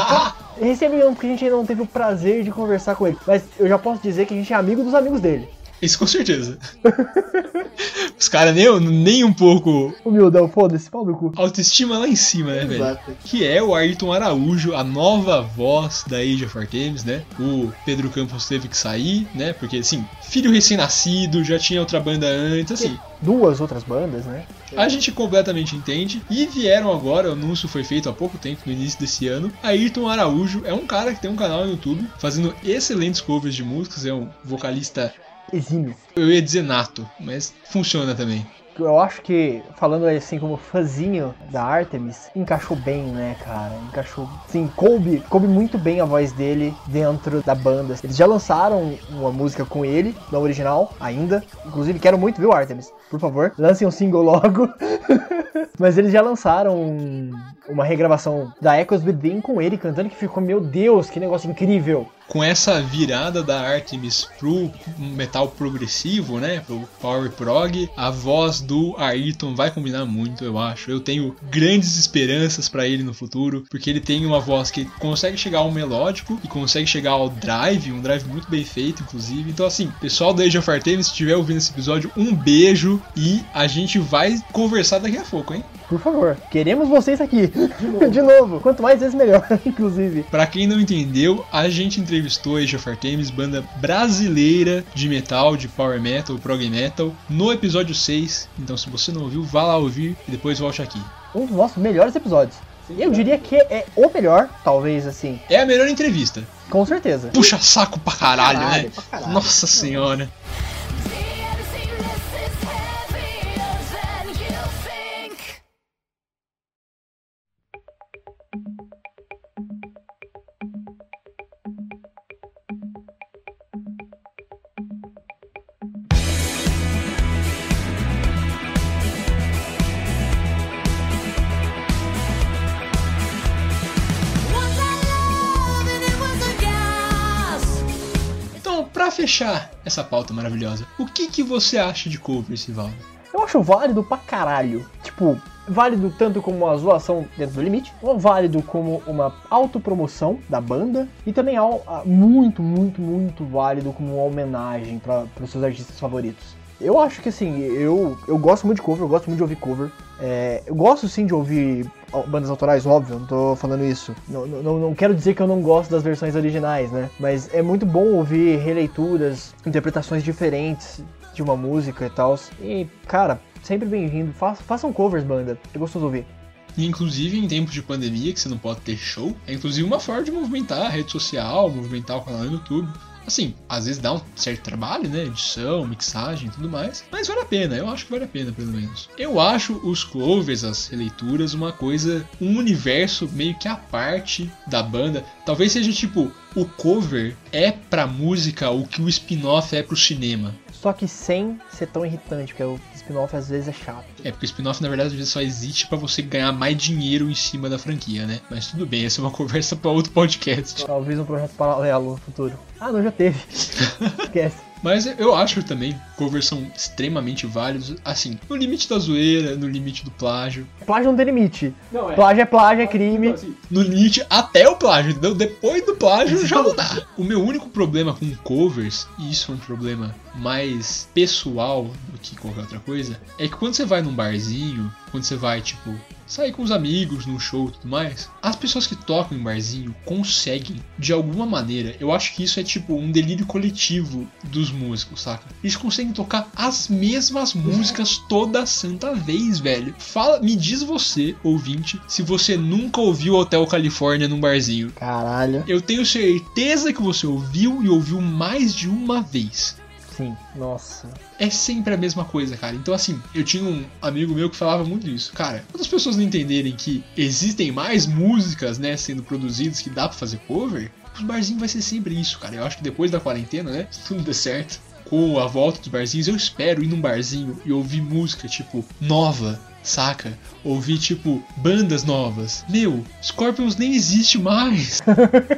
Recebe não, porque a gente ainda não teve o prazer de conversar com ele. Mas eu já posso dizer que a gente é amigo dos amigos dele. Isso com certeza. Os caras nem, nem um pouco Humildão, foda-se, pau no cu. autoestima lá em cima, né, velho? Exato. Que é o Ayrton Araújo, a nova voz da Age of Artemis, né? O Pedro Campos teve que sair, né? Porque, assim, filho recém-nascido, já tinha outra banda antes, assim. Duas outras bandas, né? A gente completamente entende. E vieram agora, o anúncio foi feito há pouco tempo, no início desse ano. Ayrton Araújo é um cara que tem um canal no YouTube fazendo excelentes covers de músicas, é um vocalista, Exímio. eu ia dizer nato, mas funciona também. Eu acho que, falando assim como fãzinho da Artemis, encaixou bem, né, cara? Encaixou. Sim, coube, coube muito bem a voz dele dentro da banda. Eles já lançaram uma música com ele, na original, ainda. Inclusive, quero muito, viu, Artemis? Por favor, lancem um single logo. Mas eles já lançaram um- uma regravação da Echoes Within com ele cantando, que ficou, meu Deus, que negócio incrível. Com essa virada da Artemis pro metal progressivo, né, pro power prog, a voz do Ayrton vai combinar muito, eu acho. Eu tenho grandes esperanças pra ele no futuro, porque ele tem uma voz que consegue chegar ao melódico e consegue chegar ao drive, um drive muito bem feito, inclusive. Então, assim, pessoal da Age of Artemis, se estiver ouvindo esse episódio, um beijo e a gente vai conversar daqui a pouco, hein? Por favor, queremos vocês aqui. De novo. Quanto mais vezes, melhor, inclusive. Pra quem não entendeu, a gente entrevistou a Age of Artemis, banda brasileira de metal, de power metal, prog metal, no episódio 6. Então, se você não ouviu, vá lá ouvir e depois volte aqui. Um dos nossos melhores episódios. Eu diria que é o melhor, talvez assim, É a melhor entrevista. com certeza. Puxa saco pra caralho, Caralho, né? pra caralho. Nossa senhora. Fechar essa pauta maravilhosa, o que, que você acha de covers, Rivaldo? Eu acho válido pra caralho. Tipo, válido tanto como uma zoação dentro do limite, ou válido como uma autopromoção da banda, e também muito, muito, muito válido como uma homenagem para os seus artistas favoritos. Eu acho que assim, eu, eu gosto muito de cover, eu gosto muito de ouvir cover. É, eu gosto sim de ouvir bandas autorais, óbvio, não tô falando isso. Não, não, não quero dizer que eu não gosto das versões originais, né? Mas é muito bom ouvir releituras, interpretações diferentes de uma música e tal. E, cara, sempre bem-vindo. Fa façam covers, banda. É gostoso ouvir. E, inclusive em tempos de pandemia, que você não pode ter show, é inclusive uma forma de movimentar a rede social, movimentar o canal no YouTube. Assim, às vezes dá um certo trabalho, né? Edição, mixagem e tudo mais. Mas vale a pena, eu acho que vale a pena, pelo menos. Eu acho os covers, as releituras, uma coisa, um universo meio que à parte da banda. Talvez seja tipo, o cover é pra música o que o spin-off é pro cinema. Só que sem ser tão irritante, porque o spin-off às vezes é chato. É, porque o spin-off na verdade às vezes só existe pra você ganhar mais dinheiro em cima da franquia, né? Mas tudo bem, essa é uma conversa pra outro podcast. Talvez um projeto paralelo no futuro. Ah, não, já teve. Esquece. Mas eu acho também que covers são extremamente válidos, assim, no limite da zoeira, no limite do plágio, Plágio não tem limite. Não, é. Plágio é plágio, é crime. no limite até o plágio, entendeu? Depois do plágio já não dá. O meu único problema com covers, e isso é um problema mais pessoal do que qualquer outra coisa, é que quando você vai num barzinho, quando você vai, tipo, sair com os amigos num show e tudo mais, as pessoas que tocam em barzinho conseguem, de alguma maneira, eu acho que isso é tipo um delírio coletivo dos músicos, saca? Eles conseguem tocar as mesmas músicas toda santa vez, velho. Fala, me diz você, ouvinte, se você nunca ouviu Hotel Califórnia num barzinho. Caralho. Eu tenho certeza que você ouviu e ouviu mais de uma vez. Sim, nossa. É sempre a mesma coisa, cara. Então, assim, eu tinha um amigo meu que falava muito isso. Cara, quando as pessoas não entenderem que existem mais músicas, né, sendo produzidas que dá pra fazer cover, os barzinhos vai ser sempre isso, cara. Eu acho que depois da quarentena, né, se tudo der certo, com a volta dos barzinhos, eu espero ir num barzinho e ouvir música, tipo, nova, saca? Ouvir, tipo, bandas novas. Meu, Scorpions nem existe mais.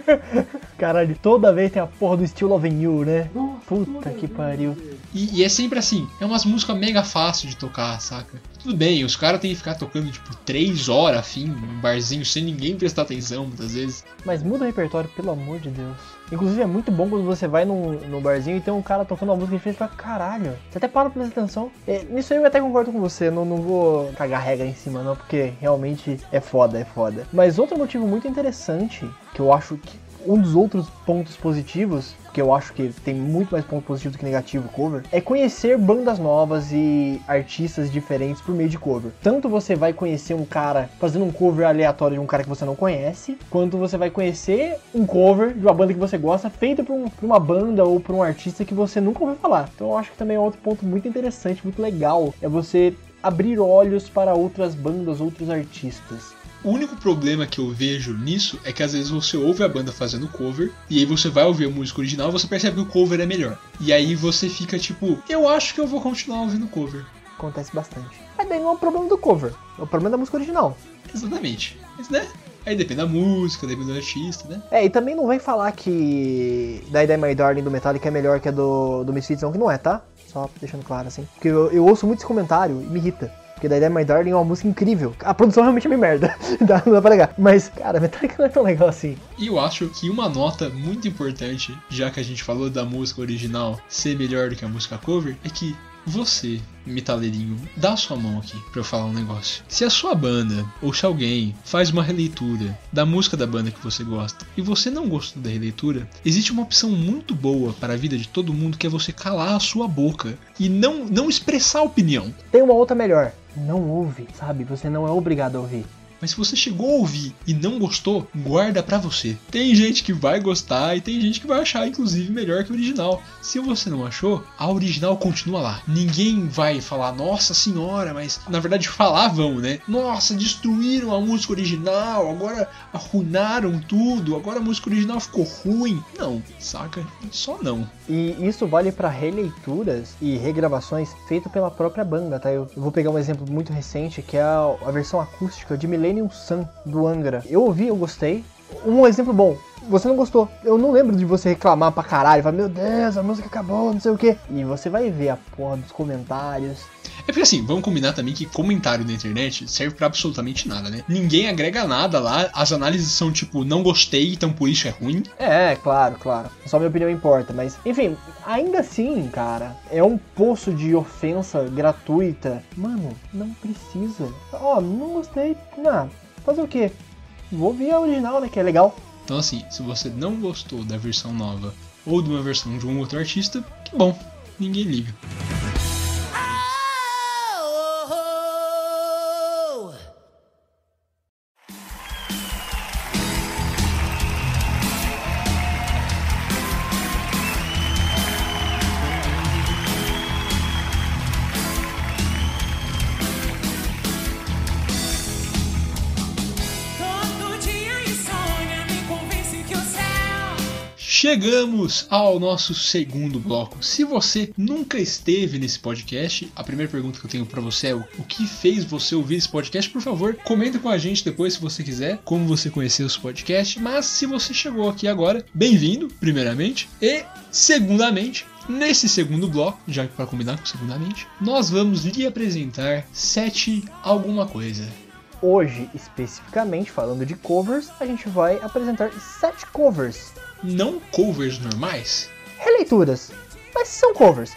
Caralho, toda vez tem a porra do Loving You, né? Puta que pariu. E, e é sempre assim, é umas músicas mega fácil de tocar, saca? Tudo bem, os caras têm que ficar tocando, tipo, três horas afim, num barzinho, sem ninguém prestar atenção, muitas vezes. Mas muda o repertório, pelo amor de Deus. Inclusive é muito bom quando você vai num, num barzinho e tem um cara tocando uma música diferente pra caralho. Você até para pra prestar atenção. É, nisso aí eu até concordo com você, não, não vou cagar regra em cima não, porque realmente é foda, é foda. Mas outro motivo muito interessante, que eu acho que um dos outros pontos positivos, que eu acho que tem muito mais ponto positivo do que negativo cover, é conhecer bandas novas e artistas diferentes por meio de cover. Tanto você vai conhecer um cara fazendo um cover aleatório de um cara que você não conhece, quanto você vai conhecer um cover de uma banda que você gosta feito por, um- por uma banda ou por um artista que você nunca ouviu falar. Então eu acho que também é outro ponto muito interessante, muito legal, é você abrir olhos para outras bandas, outros artistas. O único problema que eu vejo nisso é que às vezes você ouve a banda fazendo cover, e aí você vai ouvir a música original e você percebe que o cover é melhor. E aí você fica tipo, eu acho que eu vou continuar ouvindo cover. Acontece bastante. Mas daí não é o problema do cover, é o problema da música original. Exatamente. Mas né? Aí depende da música, depende do artista, né? É, e também não vem falar que Die Die My Darling do Metallica é melhor que a do, do Misfits, não, que não é, tá? Só deixando claro assim. Porque eu, eu ouço muito esse comentário e me irrita. Porque Die My Darling é uma música incrível. A produção realmente é meio merda. dá, não dá pra negar. Mas, cara, Metallica não é tão legal assim. E eu acho que uma nota muito importante, já que a gente falou da música original ser melhor do que a música cover, é que você, metaleirinho, dá a sua mão aqui pra eu falar um negócio. Se a sua banda, ou se alguém, faz uma releitura da música da banda que você gosta e você não gostou da releitura, existe uma opção muito boa para a vida de todo mundo que é você calar a sua boca e não, não expressar opinião. Tem uma outra melhor. Não ouve, sabe? Você não é obrigado a ouvir. Mas se você chegou a ouvir e não gostou, guarda pra você. Tem gente que vai gostar e tem gente que vai achar, inclusive, melhor que o original. Se você não achou, a original continua lá. Ninguém vai falar, nossa senhora, mas na verdade falavam, né? Nossa, destruíram a música original, agora arruinaram tudo, agora a música original ficou ruim. Não, saca? Só não. E isso vale pra releituras e regravações feitas pela própria banda, tá? Eu vou pegar um exemplo muito recente, que é a, a versão acústica de Millennium Sun, do Angra. Eu ouvi, eu gostei. Um exemplo bom, você não gostou. Eu não lembro de você reclamar pra caralho, falar, meu Deus, a música acabou, não sei o que. E você vai ver a porra dos comentários. É porque assim, vamos combinar também que comentário na internet serve pra absolutamente nada, né? Ninguém agrega nada lá, as análises são tipo, não gostei, então por isso é ruim. É, claro, claro. Só minha opinião importa, mas enfim, ainda assim, cara, é um poço de ofensa gratuita. Mano, não precisa. Ó, não gostei. Não, fazer o quê? Vou ouvir a original, né? Que é legal. Então assim, se você não gostou da versão nova ou de uma versão de um outro artista, que bom, ninguém liga. Chegamos ao nosso segundo bloco. Se você nunca esteve nesse podcast, a primeira pergunta que eu tenho pra você é o o que fez você ouvir esse podcast? Por favor, comenta com a gente depois se você quiser, como você conheceu esse podcast. Mas se você chegou aqui agora, bem-vindo, primeiramente. E, segundamente, Nesse segundo bloco, já para combinar com segundamente, nós vamos lhe apresentar sete alguma coisa. Hoje, especificamente falando de covers, a gente vai apresentar sete covers. Não covers normais, Releituras, mas são covers.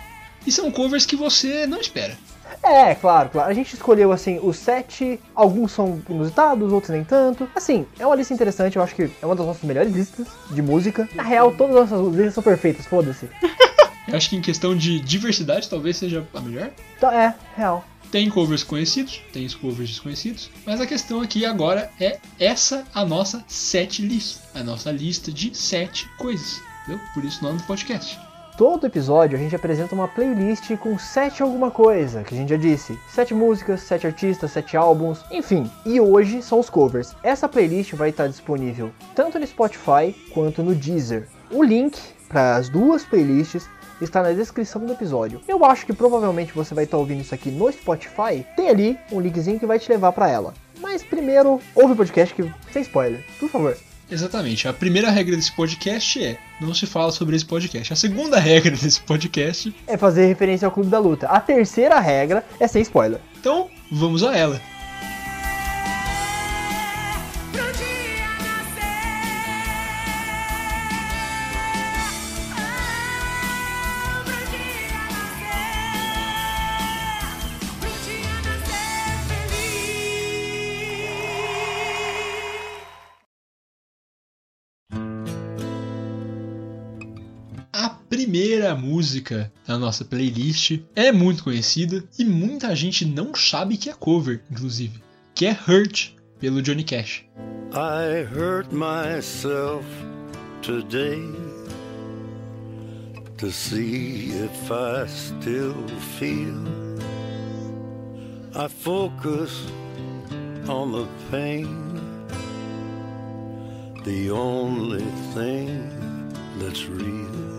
e são covers que você não espera. É, claro, claro. A gente escolheu assim os sete, alguns são inusitados, outros nem tanto. Assim, é uma lista interessante, eu acho que é uma das nossas melhores listas de música. Na real, todas as nossas listas são perfeitas, foda-se. Eu acho que em questão de diversidade talvez seja a melhor. Então, é, real. Tem covers conhecidos, tem covers desconhecidos, mas a questão aqui agora é essa a nossa set list, a nossa lista de sete coisas, entendeu? Por isso o nome do podcast. Todo episódio a gente apresenta uma playlist com sete alguma coisa, que a gente já disse. Sete músicas, sete artistas, sete álbuns, enfim. E hoje são os covers. Essa playlist vai estar disponível tanto no Spotify quanto no Deezer. O link para as duas playlists está na descrição do episódio. Eu acho que provavelmente você vai estar ouvindo isso aqui no Spotify. Tem ali um linkzinho que vai te levar para ela. Mas primeiro, ouve o podcast que sem spoiler, por favor. Exatamente. A primeira regra desse podcast é não se fala sobre esse podcast. A segunda regra desse podcast, É fazer referência ao Clube da Luta. A terceira regra é sem spoiler. então vamos a ela. Primeira música da nossa playlist é muito conhecida e muita gente não sabe que é cover, inclusive, que é Hurt pelo Johnny Cash. I hurt myself today to see if I still feel. I focus on the pain, the only thing that's real.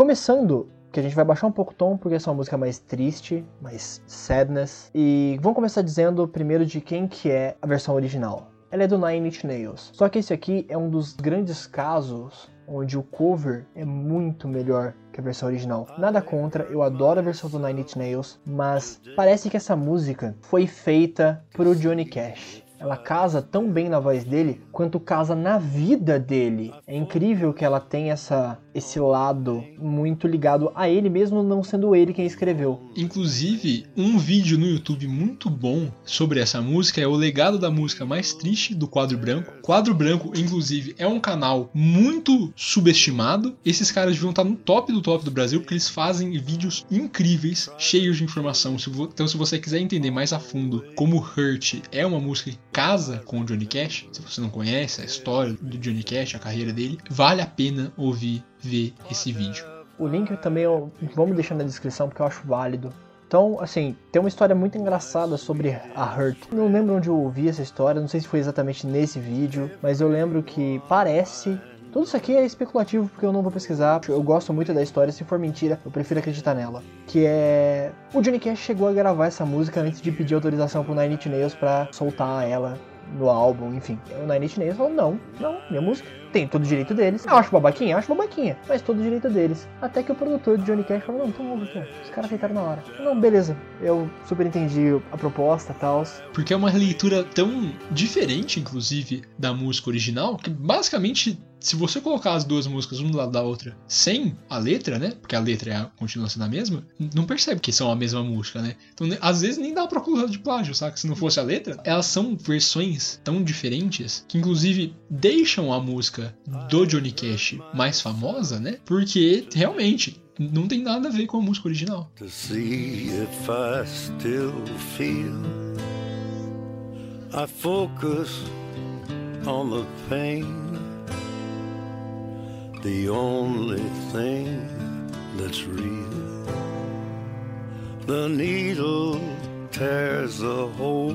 Começando, que a gente vai baixar um pouco o tom, porque essa é uma música mais triste, mais sadness. E vamos começar dizendo primeiro de quem que é a versão original. Ela é do Nine Inch Nails. Só que esse aqui é um dos grandes casos onde o cover é muito melhor que a versão original. Nada contra, eu adoro a versão do Nine Inch Nails, mas parece que essa música foi feita pro Johnny Cash. Ela casa tão bem na voz dele quanto casa na vida dele. É incrível que ela tem essa esse lado muito ligado a ele mesmo não sendo ele quem escreveu. Inclusive, um vídeo no YouTube muito bom sobre essa música é o legado da música mais triste do Quadro Branco. Quadro Branco, inclusive, é um canal muito subestimado. Esses caras deviam estar no top do top do Brasil porque eles fazem vídeos incríveis, cheios de informação. Então, se você quiser entender mais a fundo como Hurt é uma música casa com o Johnny Cash, se você não conhece a história do Johnny Cash, a carreira dele, vale a pena ouvir, ver esse vídeo. O link também eu, vamos deixar na descrição porque eu acho válido. Então, assim, tem uma história muito engraçada sobre a Hurt. Não lembro onde eu ouvi essa história, não sei se foi exatamente nesse vídeo, mas eu lembro que parece. Tudo isso aqui é especulativo porque eu não vou pesquisar. Eu gosto muito da história, se for mentira, eu prefiro acreditar nela. Que é. O Johnny Cash chegou a gravar essa música antes de pedir autorização pro Nine Inch Nails pra soltar ela no álbum, enfim. O Nine Inch Nails falou, não, não, minha música tem todo o direito deles. Eu acho babaquinha, acho babaquinha, mas todo o direito deles. Até que o produtor de Johnny Cash falou, não, então aqui, ó. Os caras aceitaram na hora. Não, beleza. Eu super entendi a proposta e tal. Porque é uma releitura tão diferente, inclusive, da música original, que basicamente, se você colocar as duas músicas uma do lado da outra sem a letra, né? Porque a letra é a, continua sendo a mesma, não percebe que são a mesma música, né? Então, ne- às vezes nem dá pra acusar de plágio, saca? Se não fosse a letra, elas são versões tão diferentes que, inclusive, deixam a música do Johnny Cash mais famosa, né? Porque realmente não tem nada a ver com a música original. to see if I still feel. I focus on the pain, the only thing that's real. The needle tears a hole,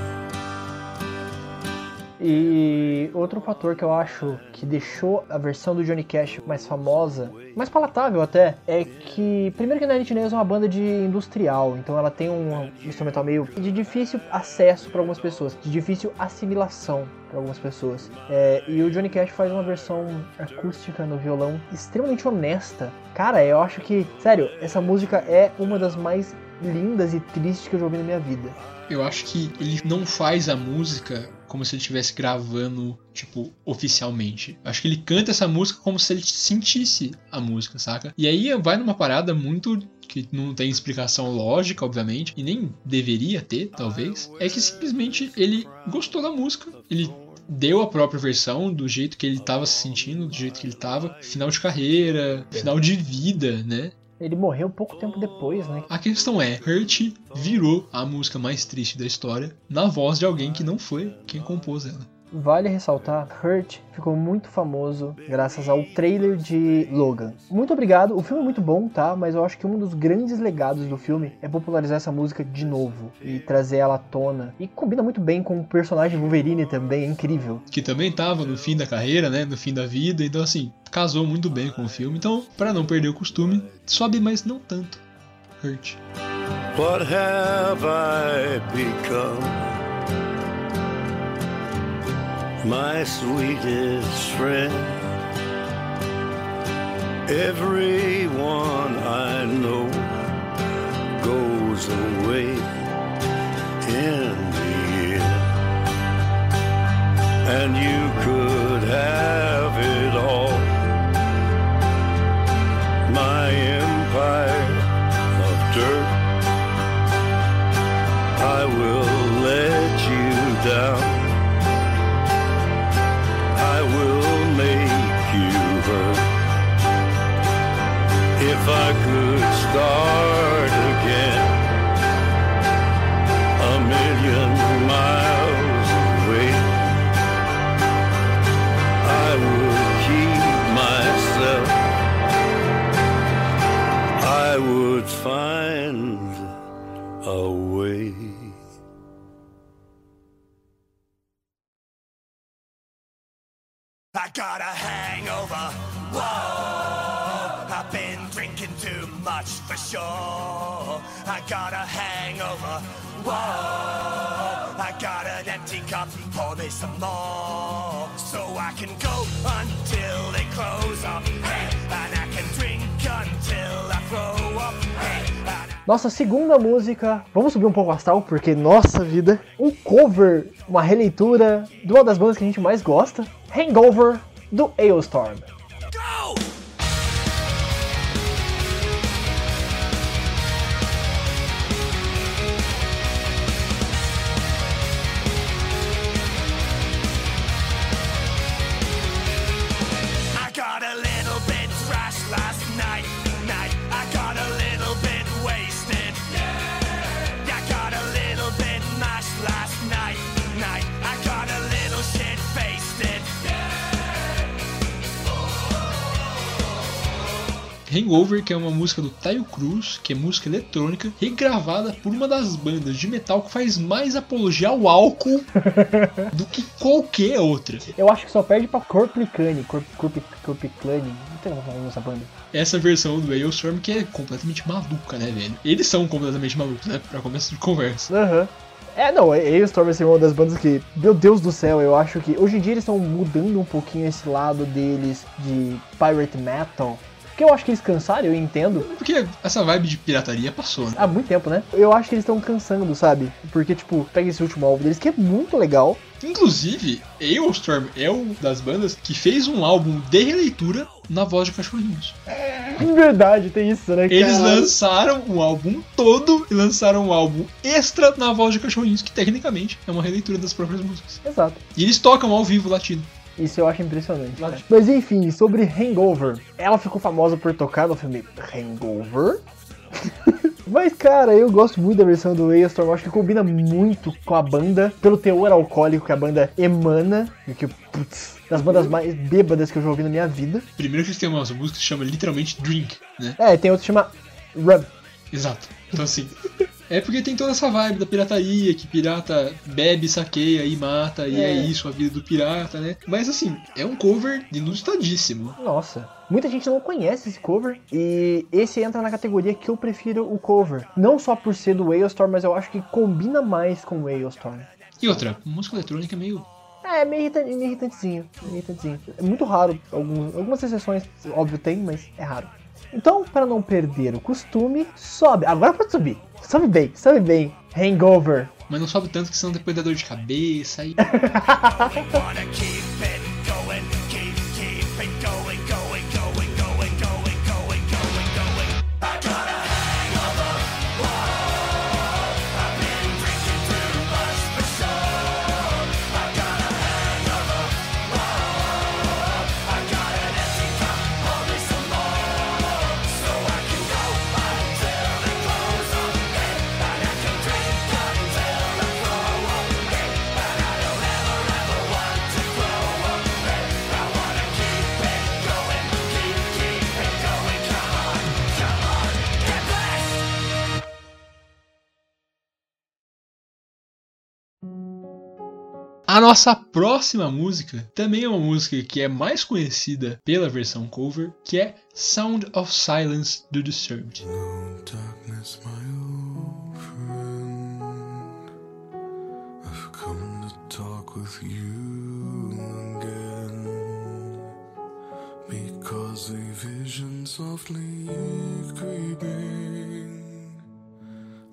E outro fator que eu acho que deixou a versão do Johnny Cash mais famosa, mais palatável até, é que primeiro que a Nine Inch Nails é uma banda de industrial, então ela tem um instrumental meio de difícil acesso para algumas pessoas, de difícil assimilação para algumas pessoas. É, e o Johnny Cash faz uma versão acústica no violão extremamente honesta. Cara, eu acho que, sério, essa música é uma das mais lindas e tristes que eu já ouvi na minha vida. Eu acho que ele não faz a música como se ele estivesse gravando, tipo, oficialmente. Eu acho que ele canta essa música como se ele sentisse a música, saca? E aí vai numa parada muito que não tem explicação lógica, obviamente, e nem deveria ter, talvez. É que simplesmente ele gostou da música, ele deu a própria versão do jeito que ele tava se sentindo, do jeito que ele tava, final de carreira, final de vida, né? Ele morreu pouco tempo depois, né? A questão é, Hurt virou a música mais triste da história na voz de alguém que não foi quem compôs ela. Vale ressaltar, Hurt ficou muito famoso graças ao trailer de Logan. Muito obrigado, o filme é muito bom, tá? Mas eu acho que um dos grandes legados do filme é popularizar essa música de novo e trazer ela à tona. E combina muito bem com o personagem Wolverine também, é incrível. Que também tava no fim da carreira, né? No fim da vida, então assim, casou muito bem com o filme. Então, pra não perder o costume, sobe, mas não tanto. Hurt. What have I become? My sweetest friend. Everyone I know goes away in the end. And you could have it all. My empire of dirt. I will let you down. If I could start again, a million miles away, I would keep myself. I would find a way. I got a hangover. Whoa, for sure. I got a hangover. Whoa, I got an empty cup. Pour me some more, so I can go until they close up. Hey, and I can drink until I throw up. Nossa segunda música, vamos subir um pouco o astral, porque nossa vida, um cover, uma releitura de uma das bandas que a gente mais gosta, Hangover, do Ailstorm. Hangover, que é uma música do Taio Cruz, que é música eletrônica, regravada por uma das bandas de metal que faz mais apologia ao álcool do que qualquer outra. Eu acho que só perde pra Corpiclane. Corp, Corp, Corpiclane. Não tem nome nessa banda. Essa versão do Aeostorm que é completamente maluca, né, velho? Eles são completamente malucos, né? Pra começo de conversa. Aham. É, não, Aeostorm vai ser uma das bandas que, meu Deus do céu, eu acho que hoje em dia eles estão mudando um pouquinho esse lado deles de pirate metal. Porque eu acho que eles cansaram, eu entendo. Porque essa vibe de pirataria passou, né? Há muito tempo, né? Eu acho que eles estão cansando, sabe? Porque, tipo, pega esse último álbum deles, que é muito legal. Inclusive, Aeostorm é uma das bandas que fez um álbum de releitura na voz de cachorrinhos. Em verdade, tem isso, né? Eles lançaram um álbum todo e lançaram um álbum extra na voz de cachorrinhos, que tecnicamente é uma releitura das próprias músicas. Exato. E eles tocam ao vivo latino. Isso eu acho impressionante. cara. Mas enfim, sobre Hangover. Ela ficou famosa por tocar no filme Hangover. Mas, cara, eu gosto muito da versão do Aeostorm. Eu acho que combina muito com a banda, pelo teor alcoólico que a banda emana. E que, putz, das bandas mais bêbadas que eu já ouvi na minha vida. Primeiro que eles têm uma música que se chama literalmente Drink, né? É, tem outro que chama Rub. Exato. Então assim. É porque tem toda essa vibe da pirataria, que pirata bebe, saqueia e mata, e é É. isso a vida do pirata, né? Mas assim, é um cover inusitadíssimo. Nossa, muita gente não conhece esse cover e esse entra na categoria que eu prefiro o cover. Não só por ser do Aeostorm, mas eu acho que combina mais com o Aeostorm. E outra, música eletrônica é meio. É, meio, irrita- meio irritantezinho, meio irritantezinho. É muito raro, algumas exceções, óbvio tem, mas é raro. Então, para não perder o costume, sobe. Agora pode subir. Sobe bem, sobe bem. Hangover. Mas não sobe tanto que senão depois dá dor de cabeça e. A nossa próxima música também é uma música que é mais conhecida pela versão cover, que é Sound of Silence do Disturbed.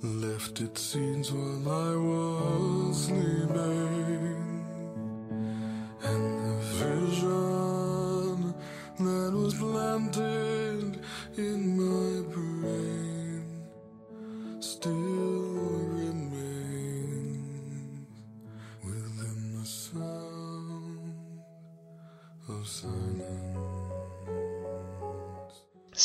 Left its seeds while I was sleeping. And the vision that was planted in my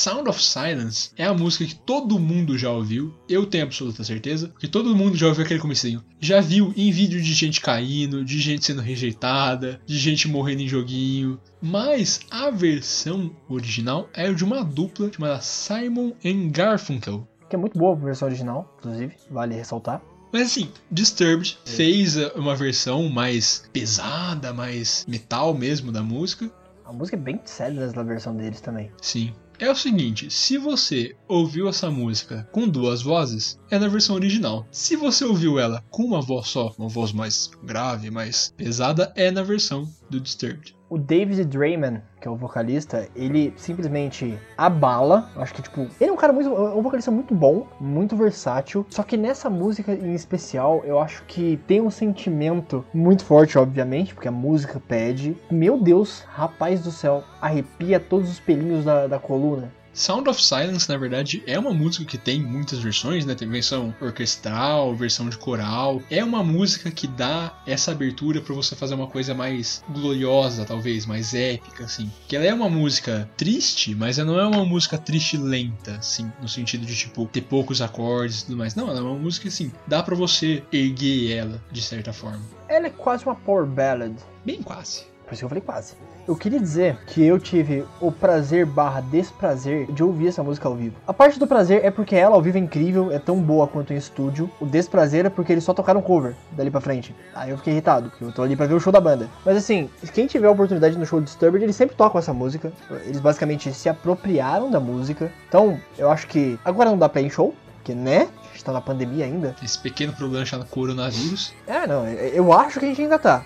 Sound of Silence é a música que todo mundo já ouviu, eu tenho absoluta certeza, que todo mundo já ouviu aquele comecinho. Já viu em vídeo de gente caindo, de gente sendo rejeitada, de gente morrendo em joguinho. Mas a versão original é de uma dupla chamada Simon and Garfunkel. Que é muito boa a versão original, inclusive, vale ressaltar. Mas assim, Disturbed fez uma versão mais pesada, mais metal mesmo da música. A música é bem séria na versão deles também. Sim. É o seguinte, se você ouviu essa música com duas vozes, é na versão original. Se você ouviu ela com uma voz só, uma voz mais grave, mais pesada, é na versão do Disturbed. O David Drayman, que é o vocalista, ele simplesmente abala. Acho que, tipo, ele é um cara muito. é um vocalista muito bom, muito versátil. Só que nessa música em especial, eu acho que tem um sentimento muito forte, obviamente, porque a música pede. Meu Deus, rapaz do céu, arrepia todos os pelinhos da, da coluna. Sound of Silence, na verdade, é uma música que tem muitas versões, né? Tem versão orquestral, versão de coral. É uma música que dá essa abertura pra você fazer uma coisa mais gloriosa, talvez, mais épica, assim. Que ela é uma música triste, mas ela não é uma música triste lenta, assim, no sentido de, tipo, ter poucos acordes e tudo mais. Não, ela é uma música, assim, dá pra você erguer ela, de certa forma. Ela é quase uma power ballad. Bem quase. Por isso que eu falei quase. Eu queria dizer que eu tive o prazer barra desprazer de ouvir essa música ao vivo. A parte do prazer é porque ela ao vivo é incrível, é tão boa quanto em estúdio. O desprazer é porque eles só tocaram cover dali pra frente. Aí eu fiquei irritado, porque eu tô ali pra ver o show da banda. Mas assim, quem tiver a oportunidade no show do Disturbed, eles sempre tocam essa música. Eles basicamente se apropriaram da música. Então, eu acho que agora não dá pra ir em show, porque né? A gente tá na pandemia ainda. Esse pequeno problema chamado coronavírus. É, não, eu acho que a gente ainda tá.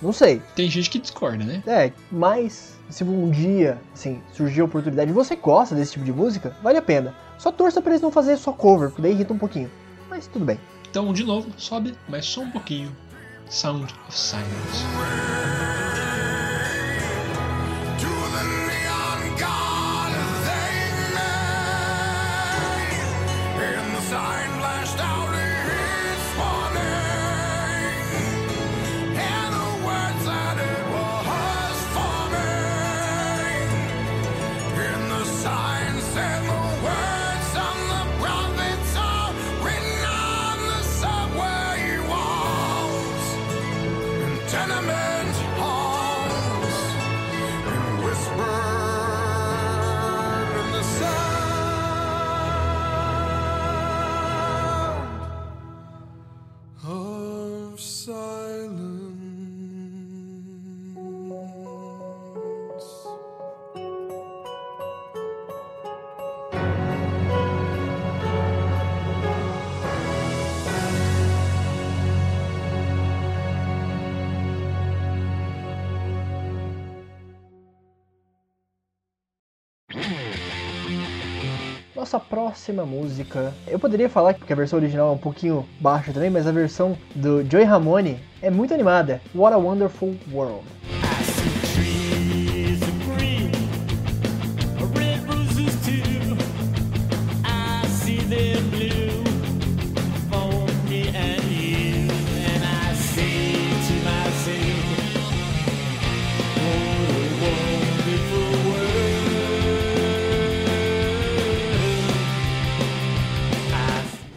Não sei. Tem gente que discorda, né? É, mas se um dia, assim, surgir a oportunidade e você gosta desse tipo de música, vale a pena. Só torça pra eles não fazerem só cover, porque daí irrita um pouquinho. Mas tudo bem. Então, de novo, sobe, mas só um pouquinho. Sound of Silence. Nossa próxima música. Eu poderia falar que a versão original é um pouquinho baixa também, mas a versão do Joey Ramone é muito animada. What a Wonderful World.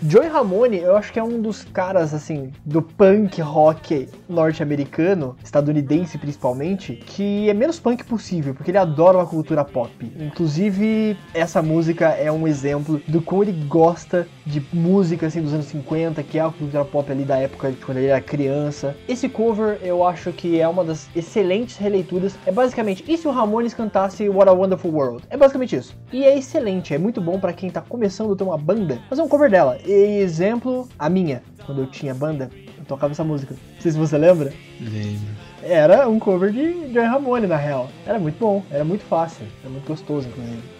Joey Ramone, eu acho que é um dos caras, assim, do punk rock norte-americano, estadunidense principalmente, que é menos punk possível, porque ele adora uma cultura pop. Inclusive, essa música é um exemplo do como ele gosta de música, assim, dos anos 50, que é a cultura pop ali da época de quando ele era criança. Esse cover, eu acho que é uma das excelentes releituras. É basicamente, e se o Ramones cantasse What a Wonderful World? É basicamente isso. E é excelente, é muito bom pra quem tá começando a ter uma banda fazer um cover dela. E exemplo, a minha. Quando eu tinha banda, eu tocava essa música. Não sei se você lembra. Lembro. Era um cover de Joy Ramone, na real. Era muito bom, era muito fácil, era muito gostoso, inclusive.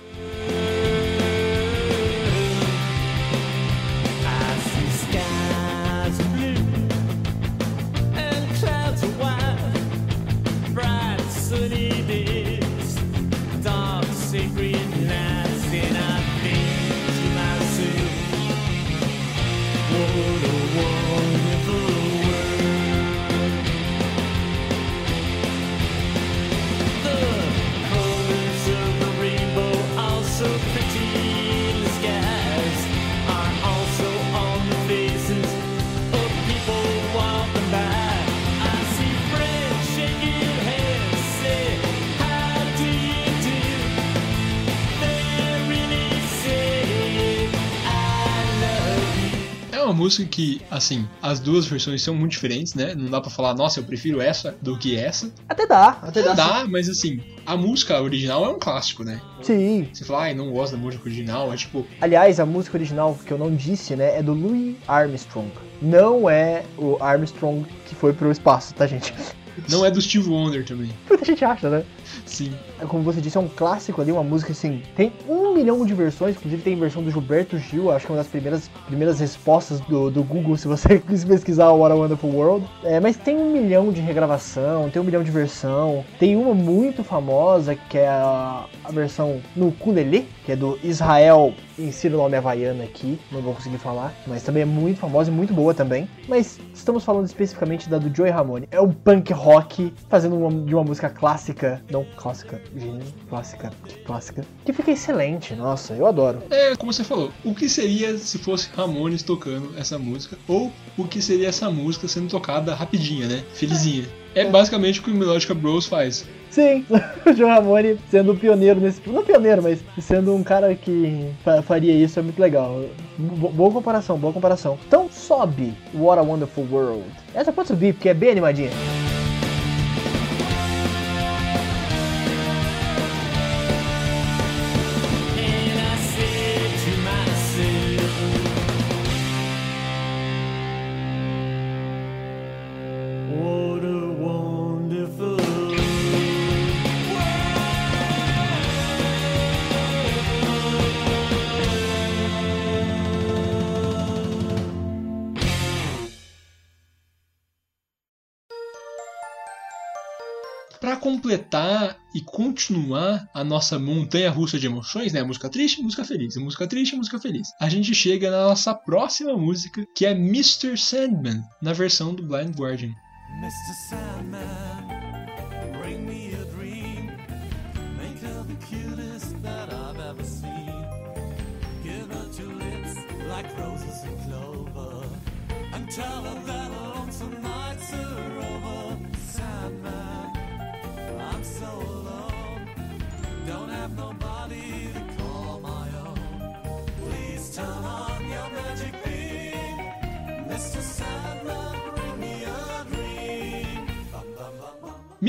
Música que, assim, as duas versões são muito diferentes, né? Não dá pra falar, nossa, eu prefiro essa do que essa. Até dá, até dá. Dá, mas assim, a música original é um clássico, né? Sim. Você fala, ai, não gosto da música original, é tipo, Aliás, a música original que eu não disse, né, é do Louis Armstrong. Não é o Armstrong que foi pro espaço, tá, gente? não é do Steve Wonder também. Muita gente acha, né? Sim. Como você disse, é um clássico ali, uma música assim. Tem um milhão de versões, inclusive tem versão do Gilberto Gil, acho que é uma das primeiras, primeiras respostas do, do Google, se você quis pesquisar What a Wonderful World. É, mas tem um milhão de regravação, tem um milhão de versão. Tem uma muito famosa, que é a, a versão no ukulele, que é do Israel, insira o nome havaiano aqui, não vou conseguir falar, mas também é muito famosa e muito boa também. Mas estamos falando especificamente da do Joey Ramone. É um punk rock, fazendo uma, de uma música clássica, clássica, Gênero, clássica, clássica. Que fica excelente, nossa, eu adoro. É, como você falou, o que seria se fosse Ramones tocando essa música? Ou o que seria essa música sendo tocada rapidinha, né? Felizinha. É basicamente o que o Melodica Bros faz. Sim, o Joe Ramone sendo o pioneiro nesse. Não pioneiro, mas sendo um cara que fa- faria isso é muito legal. Bo- boa comparação, boa comparação. Então sobe What a Wonderful World. Essa pode subir, porque é bem animadinha. Completar e continuar a nossa montanha russa de emoções, né? Música triste, música feliz, música triste, música feliz. A gente chega na nossa próxima música, que é Mr. Sandman, na versão do Blind Guardian. Mr. Sandman, bring me a dream. Make her the cutest that I've ever seen. Give her like roses clover. Tell her that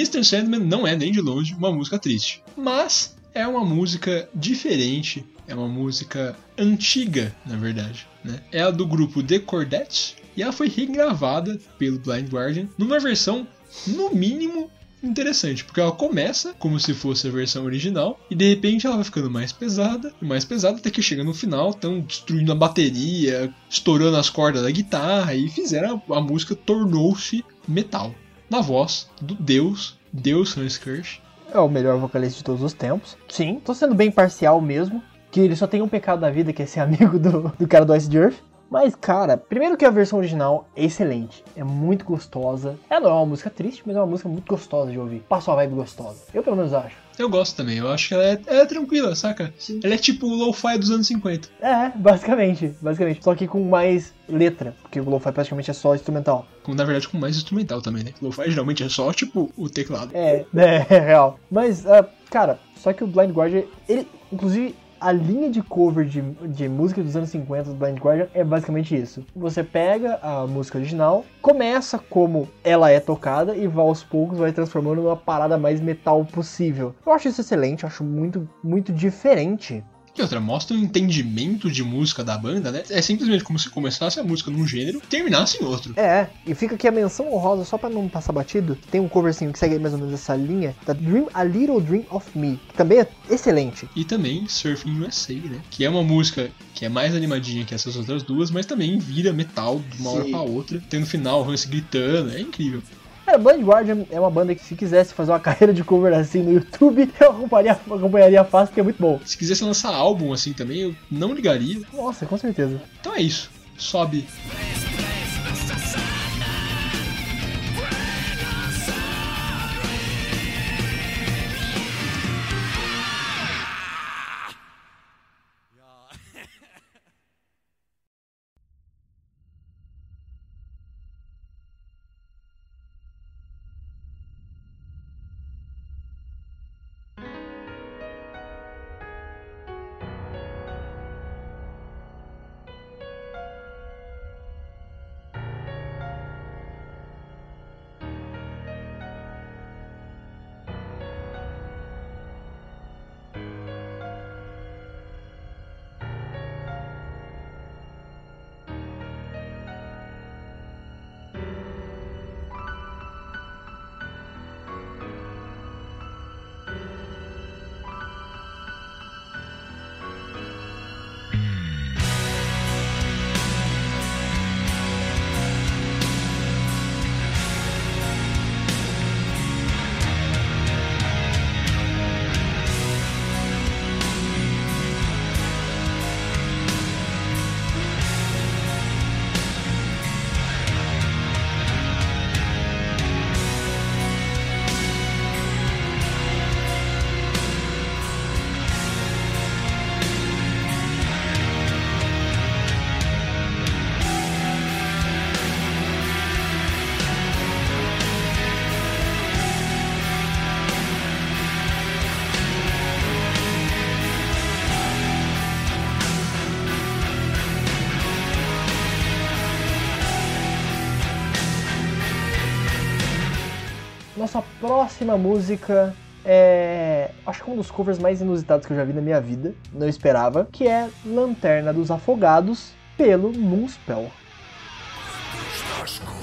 Mr. Sandman não é nem de longe uma música triste, mas é uma música diferente, é uma música antiga, na verdade. Né? É a do grupo The Cordettes e ela foi regravada pelo Blind Guardian numa versão, no mínimo, interessante, porque ela começa como se fosse a versão original e de repente ela vai ficando mais pesada e mais pesada até que chega no final, estão destruindo a bateria, estourando as cordas da guitarra e fizeram a, a música tornou-se metal na voz do Deus, Deus Hans Kirsch. É o melhor vocalista de todos os tempos. Sim, tô sendo bem parcial mesmo. Que ele só tem um pecado na vida, que é ser amigo do, do cara do Ice Earth. Mas, cara, primeiro que a versão original é excelente. É muito gostosa. Ela não é uma música triste, mas é uma música muito gostosa de ouvir. Passa uma vibe gostosa. Eu pelo menos acho. Eu gosto também, eu acho que ela é, ela é tranquila, saca? Ela é tipo o lo-fi dos anos 50. É, basicamente. Basicamente. Só que com mais letra. Porque o Lo-Fi praticamente é só instrumental. Com, na verdade, com mais instrumental também, né? Lo-fi geralmente é só, tipo, o teclado. É, é, é real. Mas, ah, cara, só que o Blind Guardian, ele, inclusive, a linha de cover de, de música dos anos 50 do Blind Guardian é basicamente isso. Você pega a música original, começa como ela é tocada e vai aos poucos vai transformando numa parada mais metal possível. Eu acho isso excelente, acho muito, muito diferente. E outra, mostra um entendimento de música da banda, né? É simplesmente como se começasse a música num gênero e terminasse em outro. É, e fica aqui a menção honrosa, só pra não passar batido, tem um coverzinho que segue mais ou menos essa linha, da Dream A Little Dream of Me, que também é excelente. E também Surfing USA, né? Que é uma música que é mais animadinha que essas outras duas, mas também vira metal de uma hora Sim. pra outra. Tem no final o Hans gritando, é incrível. Cara, Blind Guardian é uma banda que se quisesse fazer uma carreira de cover assim no YouTube, eu acompanharia, acompanharia fácil, porque é muito bom. Se quisesse lançar álbum assim também, eu não ligaria. Nossa, com certeza. Então é isso. Sobe. Próxima música é. Acho que um dos covers mais inusitados que eu já vi na minha vida. Não esperava. Que é Lanterna dos Afogados pelo Moonspell. Está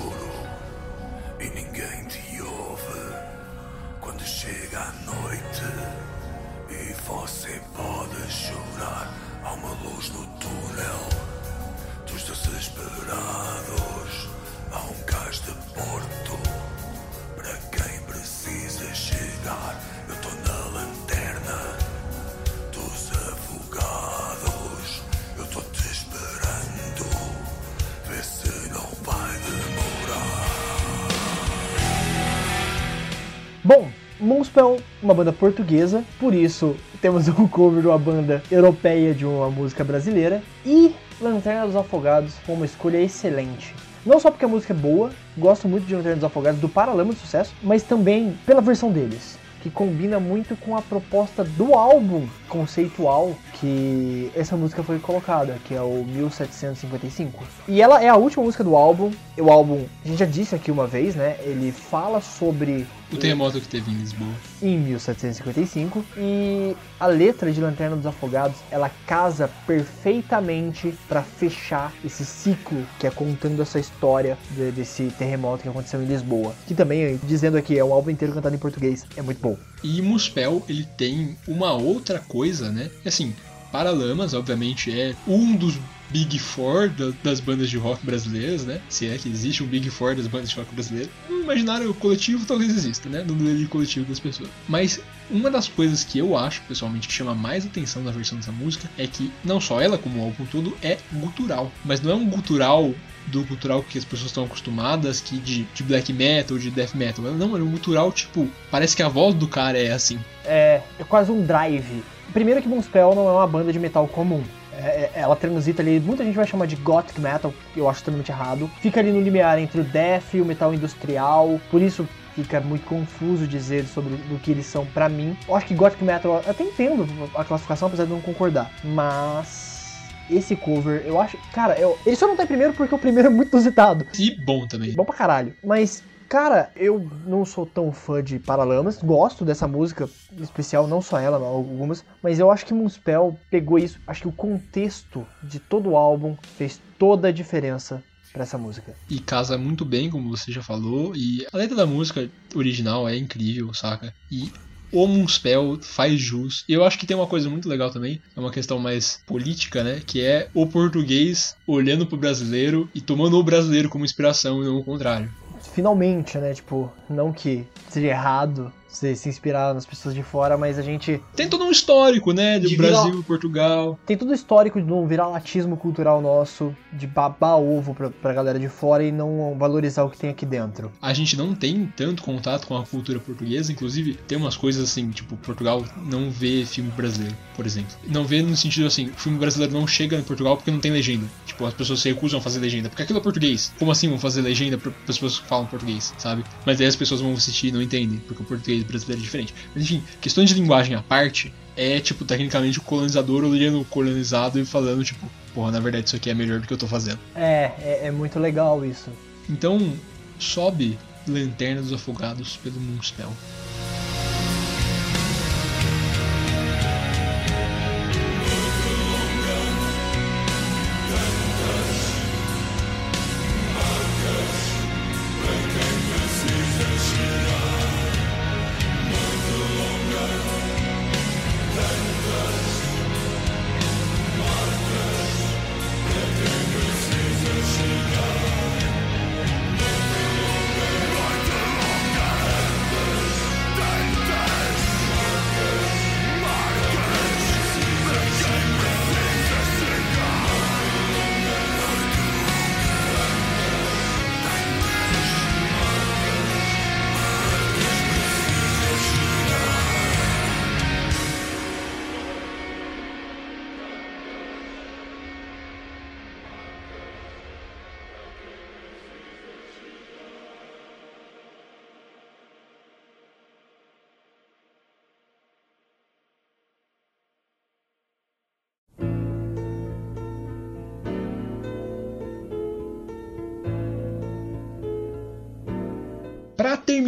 Moonspell, uma banda portuguesa, por isso temos um cover de uma banda europeia de uma música brasileira. E Lanterna dos Afogados uma escolha excelente. Não só porque a música é boa, gosto muito de Lanterna dos Afogados, do Paralama de Sucesso, mas também pela versão deles, que combina muito com a proposta do álbum conceitual que essa música foi colocada, que é o 1755. E ela é a última música do álbum. O álbum, a gente já disse aqui uma vez, né? Ele fala sobre O terremoto que teve em Lisboa. em 1755 e a letra de Lanterna dos Afogados ela casa perfeitamente para fechar esse ciclo que é contando essa história de- desse terremoto que aconteceu em Lisboa. Que também, dizendo aqui, é um álbum inteiro cantado em português, é muito bom. E Muspel, ele tem uma outra coisa, né? Assim, Paralamas, obviamente, é um dos Big Four da- das bandas de rock brasileiras, né? Se é que existe um Big Four das bandas de rock brasileiras. No imaginário coletivo talvez exista, né? No delírio coletivo das pessoas. Mas uma das coisas que eu acho, pessoalmente, que chama mais atenção na versão dessa música é que não só ela, como o álbum todo, é gutural. Mas não é um gutural do gutural que as pessoas estão acostumadas, que de, de black metal, de death metal. Não, é um gutural, tipo, parece que a voz do cara é assim. É, é quase um drive. Primeiro que Moonspell não é uma banda de metal comum. É- é- ela transita ali, muita gente vai chamar de gothic metal, eu acho totalmente errado. Fica ali no limiar entre o death e o metal industrial, por isso fica muito confuso dizer sobre do que eles são pra mim. Eu acho que gothic metal, eu até entendo a classificação, apesar de não concordar, mas esse cover, eu acho, cara, eu, ele só não tá em primeiro porque o primeiro é muito inusitado. E bom também. Bom pra caralho. Mas, cara, eu não sou tão fã de Paralamas. Gosto dessa música, especial, não só ela, mas algumas. Mas eu acho que Moonspell pegou isso. Acho que o contexto de todo o álbum fez toda a diferença pra essa música. E casa muito bem, como você já falou. E a letra da música original é incrível, saca? E o Moonspell faz jus. E eu acho que tem uma coisa muito legal também, é uma questão mais política, né? Que é o português olhando pro brasileiro e tomando o brasileiro como inspiração e não o contrário. Finalmente, né? Tipo, não que seja errado você se inspirar nas pessoas de fora, mas a gente Tem todo um histórico, né? Do De virar- Brasil, Portugal. tem todo o histórico de um viralatismo cultural nosso, de babar ovo pra, pra galera de fora e não valorizar o que tem aqui dentro. A gente não tem tanto contato com a cultura portuguesa, inclusive tem umas coisas assim, tipo, Portugal não vê filme brasileiro, por exemplo. Não vê no sentido assim, o filme brasileiro não chega em Portugal porque não tem legenda. Tipo, as pessoas se recusam a fazer legenda, porque aquilo é português. Como assim vão fazer legenda para pessoas que falam português, sabe? Mas aí as pessoas vão assistir e não entendem, porque o português brasileiro é diferente. Mas enfim, questões de linguagem à parte, é tipo, tecnicamente o colonizador olhando o colonizado e falando, tipo, porra, na verdade isso aqui é melhor do que eu tô fazendo. É, é, é muito legal isso. Então, sobe Lanterna dos Afogados pelo Moonspell.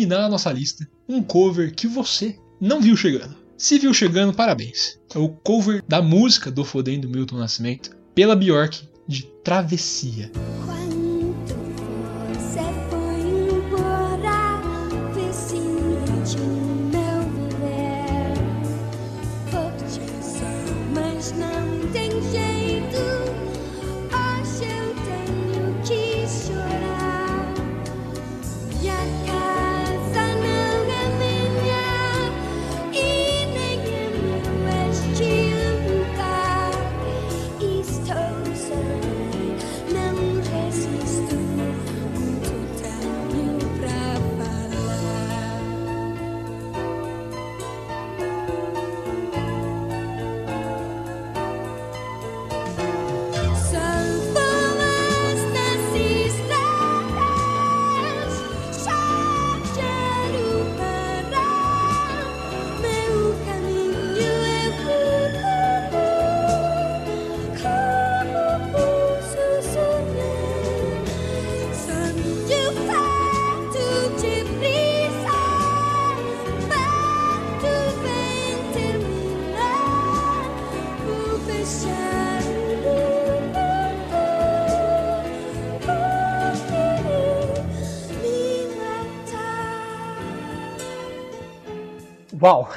Terminar a nossa lista, um cover que você não viu chegando. Se viu chegando, parabéns. É o cover da música do Fodendo Milton Nascimento pela Bjork de Travessia. Uau!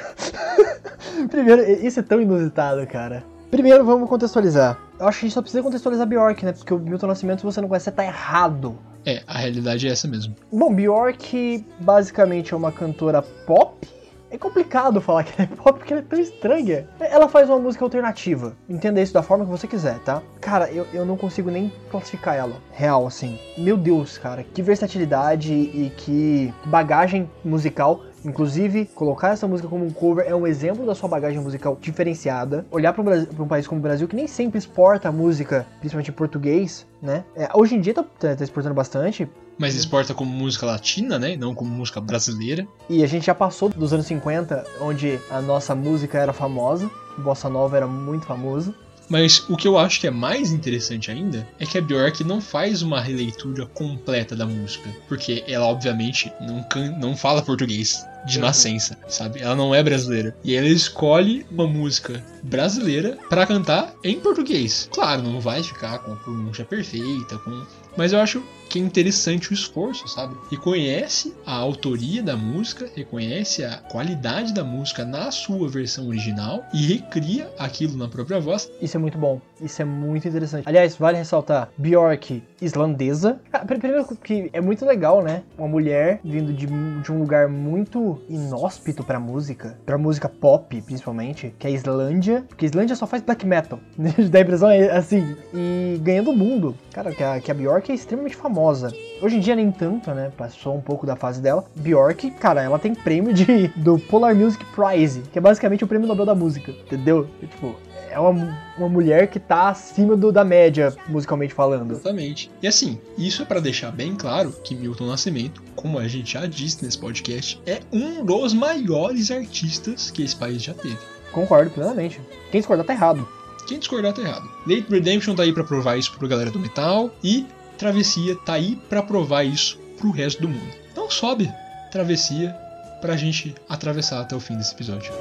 Primeiro, isso é tão inusitado, cara. Primeiro, vamos contextualizar. Eu acho que a gente só precisa contextualizar Bjork, né? Porque o Milton Nascimento, se você não conhece, você tá errado. É, a realidade é essa mesmo. Bom, Bjork basicamente é uma cantora pop. É complicado falar que ela é pop porque ela é tão estranha. Ela faz uma música alternativa. Entenda isso da forma que você quiser, tá? Cara, eu, eu não consigo nem classificar ela. Real, assim. Meu Deus, cara. Que versatilidade e que bagagem musical. Inclusive, colocar essa música como um cover é um exemplo da sua bagagem musical diferenciada. Olhar para um país como o Brasil, que nem sempre exporta música, principalmente em português, né? É, hoje em dia tá, tá- tá exportando bastante. Mas exporta como música latina, né? Não como música brasileira. E a gente já passou dos anos 50, onde a nossa música era famosa, bossa nova era muito famosa. Mas o que eu acho que é mais interessante ainda é que a Bjork não faz uma releitura completa da música. Porque ela, obviamente, não, não fala português de nascença, sabe? Ela não é brasileira. E ela escolhe uma música brasileira pra cantar em português. Claro, não vai ficar com a pronúncia perfeita, com... mas eu acho que é interessante o esforço, sabe? Reconhece a autoria da música, reconhece a qualidade da música na sua versão original e recria aquilo na própria voz Isso é muito bom, isso é muito interessante. Aliás, vale ressaltar, Bjork, islandesa. Ah, pr- Primeiro que é muito legal, né? Uma mulher vindo de, de um lugar muito inóspito pra música, pra música pop, principalmente, que é a Islândia. Porque a Islândia só faz black metal. Dá a impressão é assim. E ganhando o mundo. Cara, que a, que a Bjork é extremamente famosa. Hoje em dia nem tanto, né? Passou um pouco da fase dela. Bjork, cara, ela tem prêmio de, do Polar Music Prize, que é basicamente o prêmio Nobel da música, entendeu? Tipo, é uma, uma mulher que tá acima do, da média, musicalmente falando. Exatamente. E assim, isso é pra deixar bem claro que Milton Nascimento, como a gente já disse nesse podcast, é um dos maiores artistas que esse país já teve. Concordo plenamente. Quem discordar tá errado. Quem discordar tá errado. Late Redemption tá aí pra provar isso pro galera do metal e Travessia tá aí pra provar isso pro resto do mundo. Então sobe Travessia pra gente atravessar até o fim desse episódio.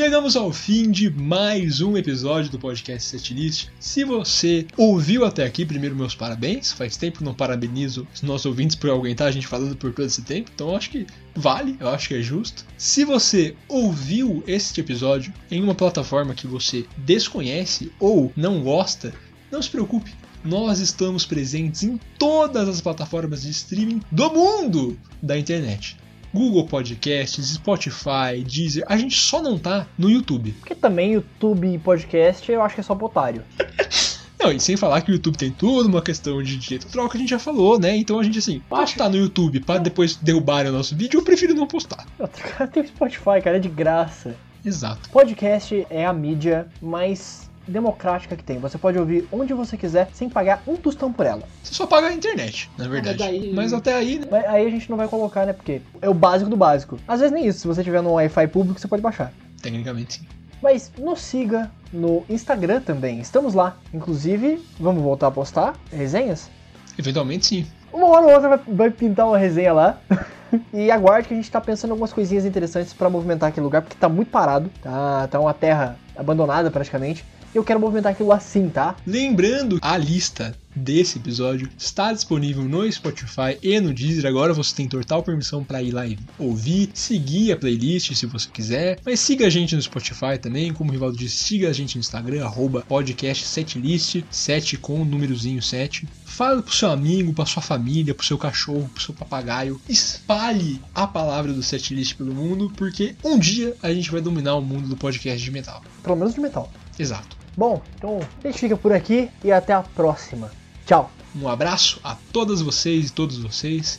Chegamos ao fim de mais um episódio do podcast Setlist. Se você ouviu até aqui, primeiro meus parabéns. Faz tempo que não parabenizo os nossos ouvintes por aguentar a gente falando por todo esse tempo, então acho que vale, eu acho que é justo. Se você ouviu este episódio em uma plataforma que você desconhece ou não gosta, não se preocupe. Nós estamos presentes em todas as plataformas de streaming do mundo da internet. Google Podcasts, Spotify, Deezer. A gente só não tá no YouTube. Porque também YouTube e podcast eu acho que é só pro otário. Não, e sem falar que o YouTube tem tudo uma questão de direito que a gente já falou, né? Então a gente assim, postar no YouTube pra depois derrubarem o nosso vídeo, eu prefiro não postar. Tem o Spotify, cara, é de graça. Exato. Podcast é a mídia mais democrática que tem. Você pode ouvir onde você quiser sem pagar um tostão por ela. Você só paga a internet, na verdade. daí- Mas até aí, né? Mas aí a gente não vai colocar, né? Porque é o básico do básico. Às vezes nem isso. Se você tiver no Wi-Fi público, você pode baixar. Tecnicamente sim. Mas nos siga no Instagram também. Estamos lá. Inclusive, vamos voltar a postar resenhas? Eventualmente sim. Uma hora ou outra vai, pintar uma resenha lá. e aguarde que a gente tá pensando em algumas coisinhas interessantes pra movimentar aquele lugar, porque tá muito parado. Tá, tá uma terra abandonada praticamente. Eu quero movimentar aquilo assim, tá? Lembrando, a lista desse episódio está disponível no Spotify e no Deezer. Agora você tem total permissão para ir lá e ouvir, seguir a playlist se você quiser. Mas siga a gente no Spotify também, como o Rivaldo disse, siga a gente no Instagram, arroba podcast setlist, 7 com o númerozinho 7. Fale pro seu amigo, pra sua família, pro seu cachorro, pro seu papagaio. Espalhe a palavra do setlist pelo mundo, porque um dia a gente vai dominar o mundo do podcast de metal. Pelo menos de metal. Exato. Bom, então a gente fica por aqui e até a próxima. Tchau! Um abraço a todas vocês e todos vocês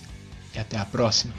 e até a próxima.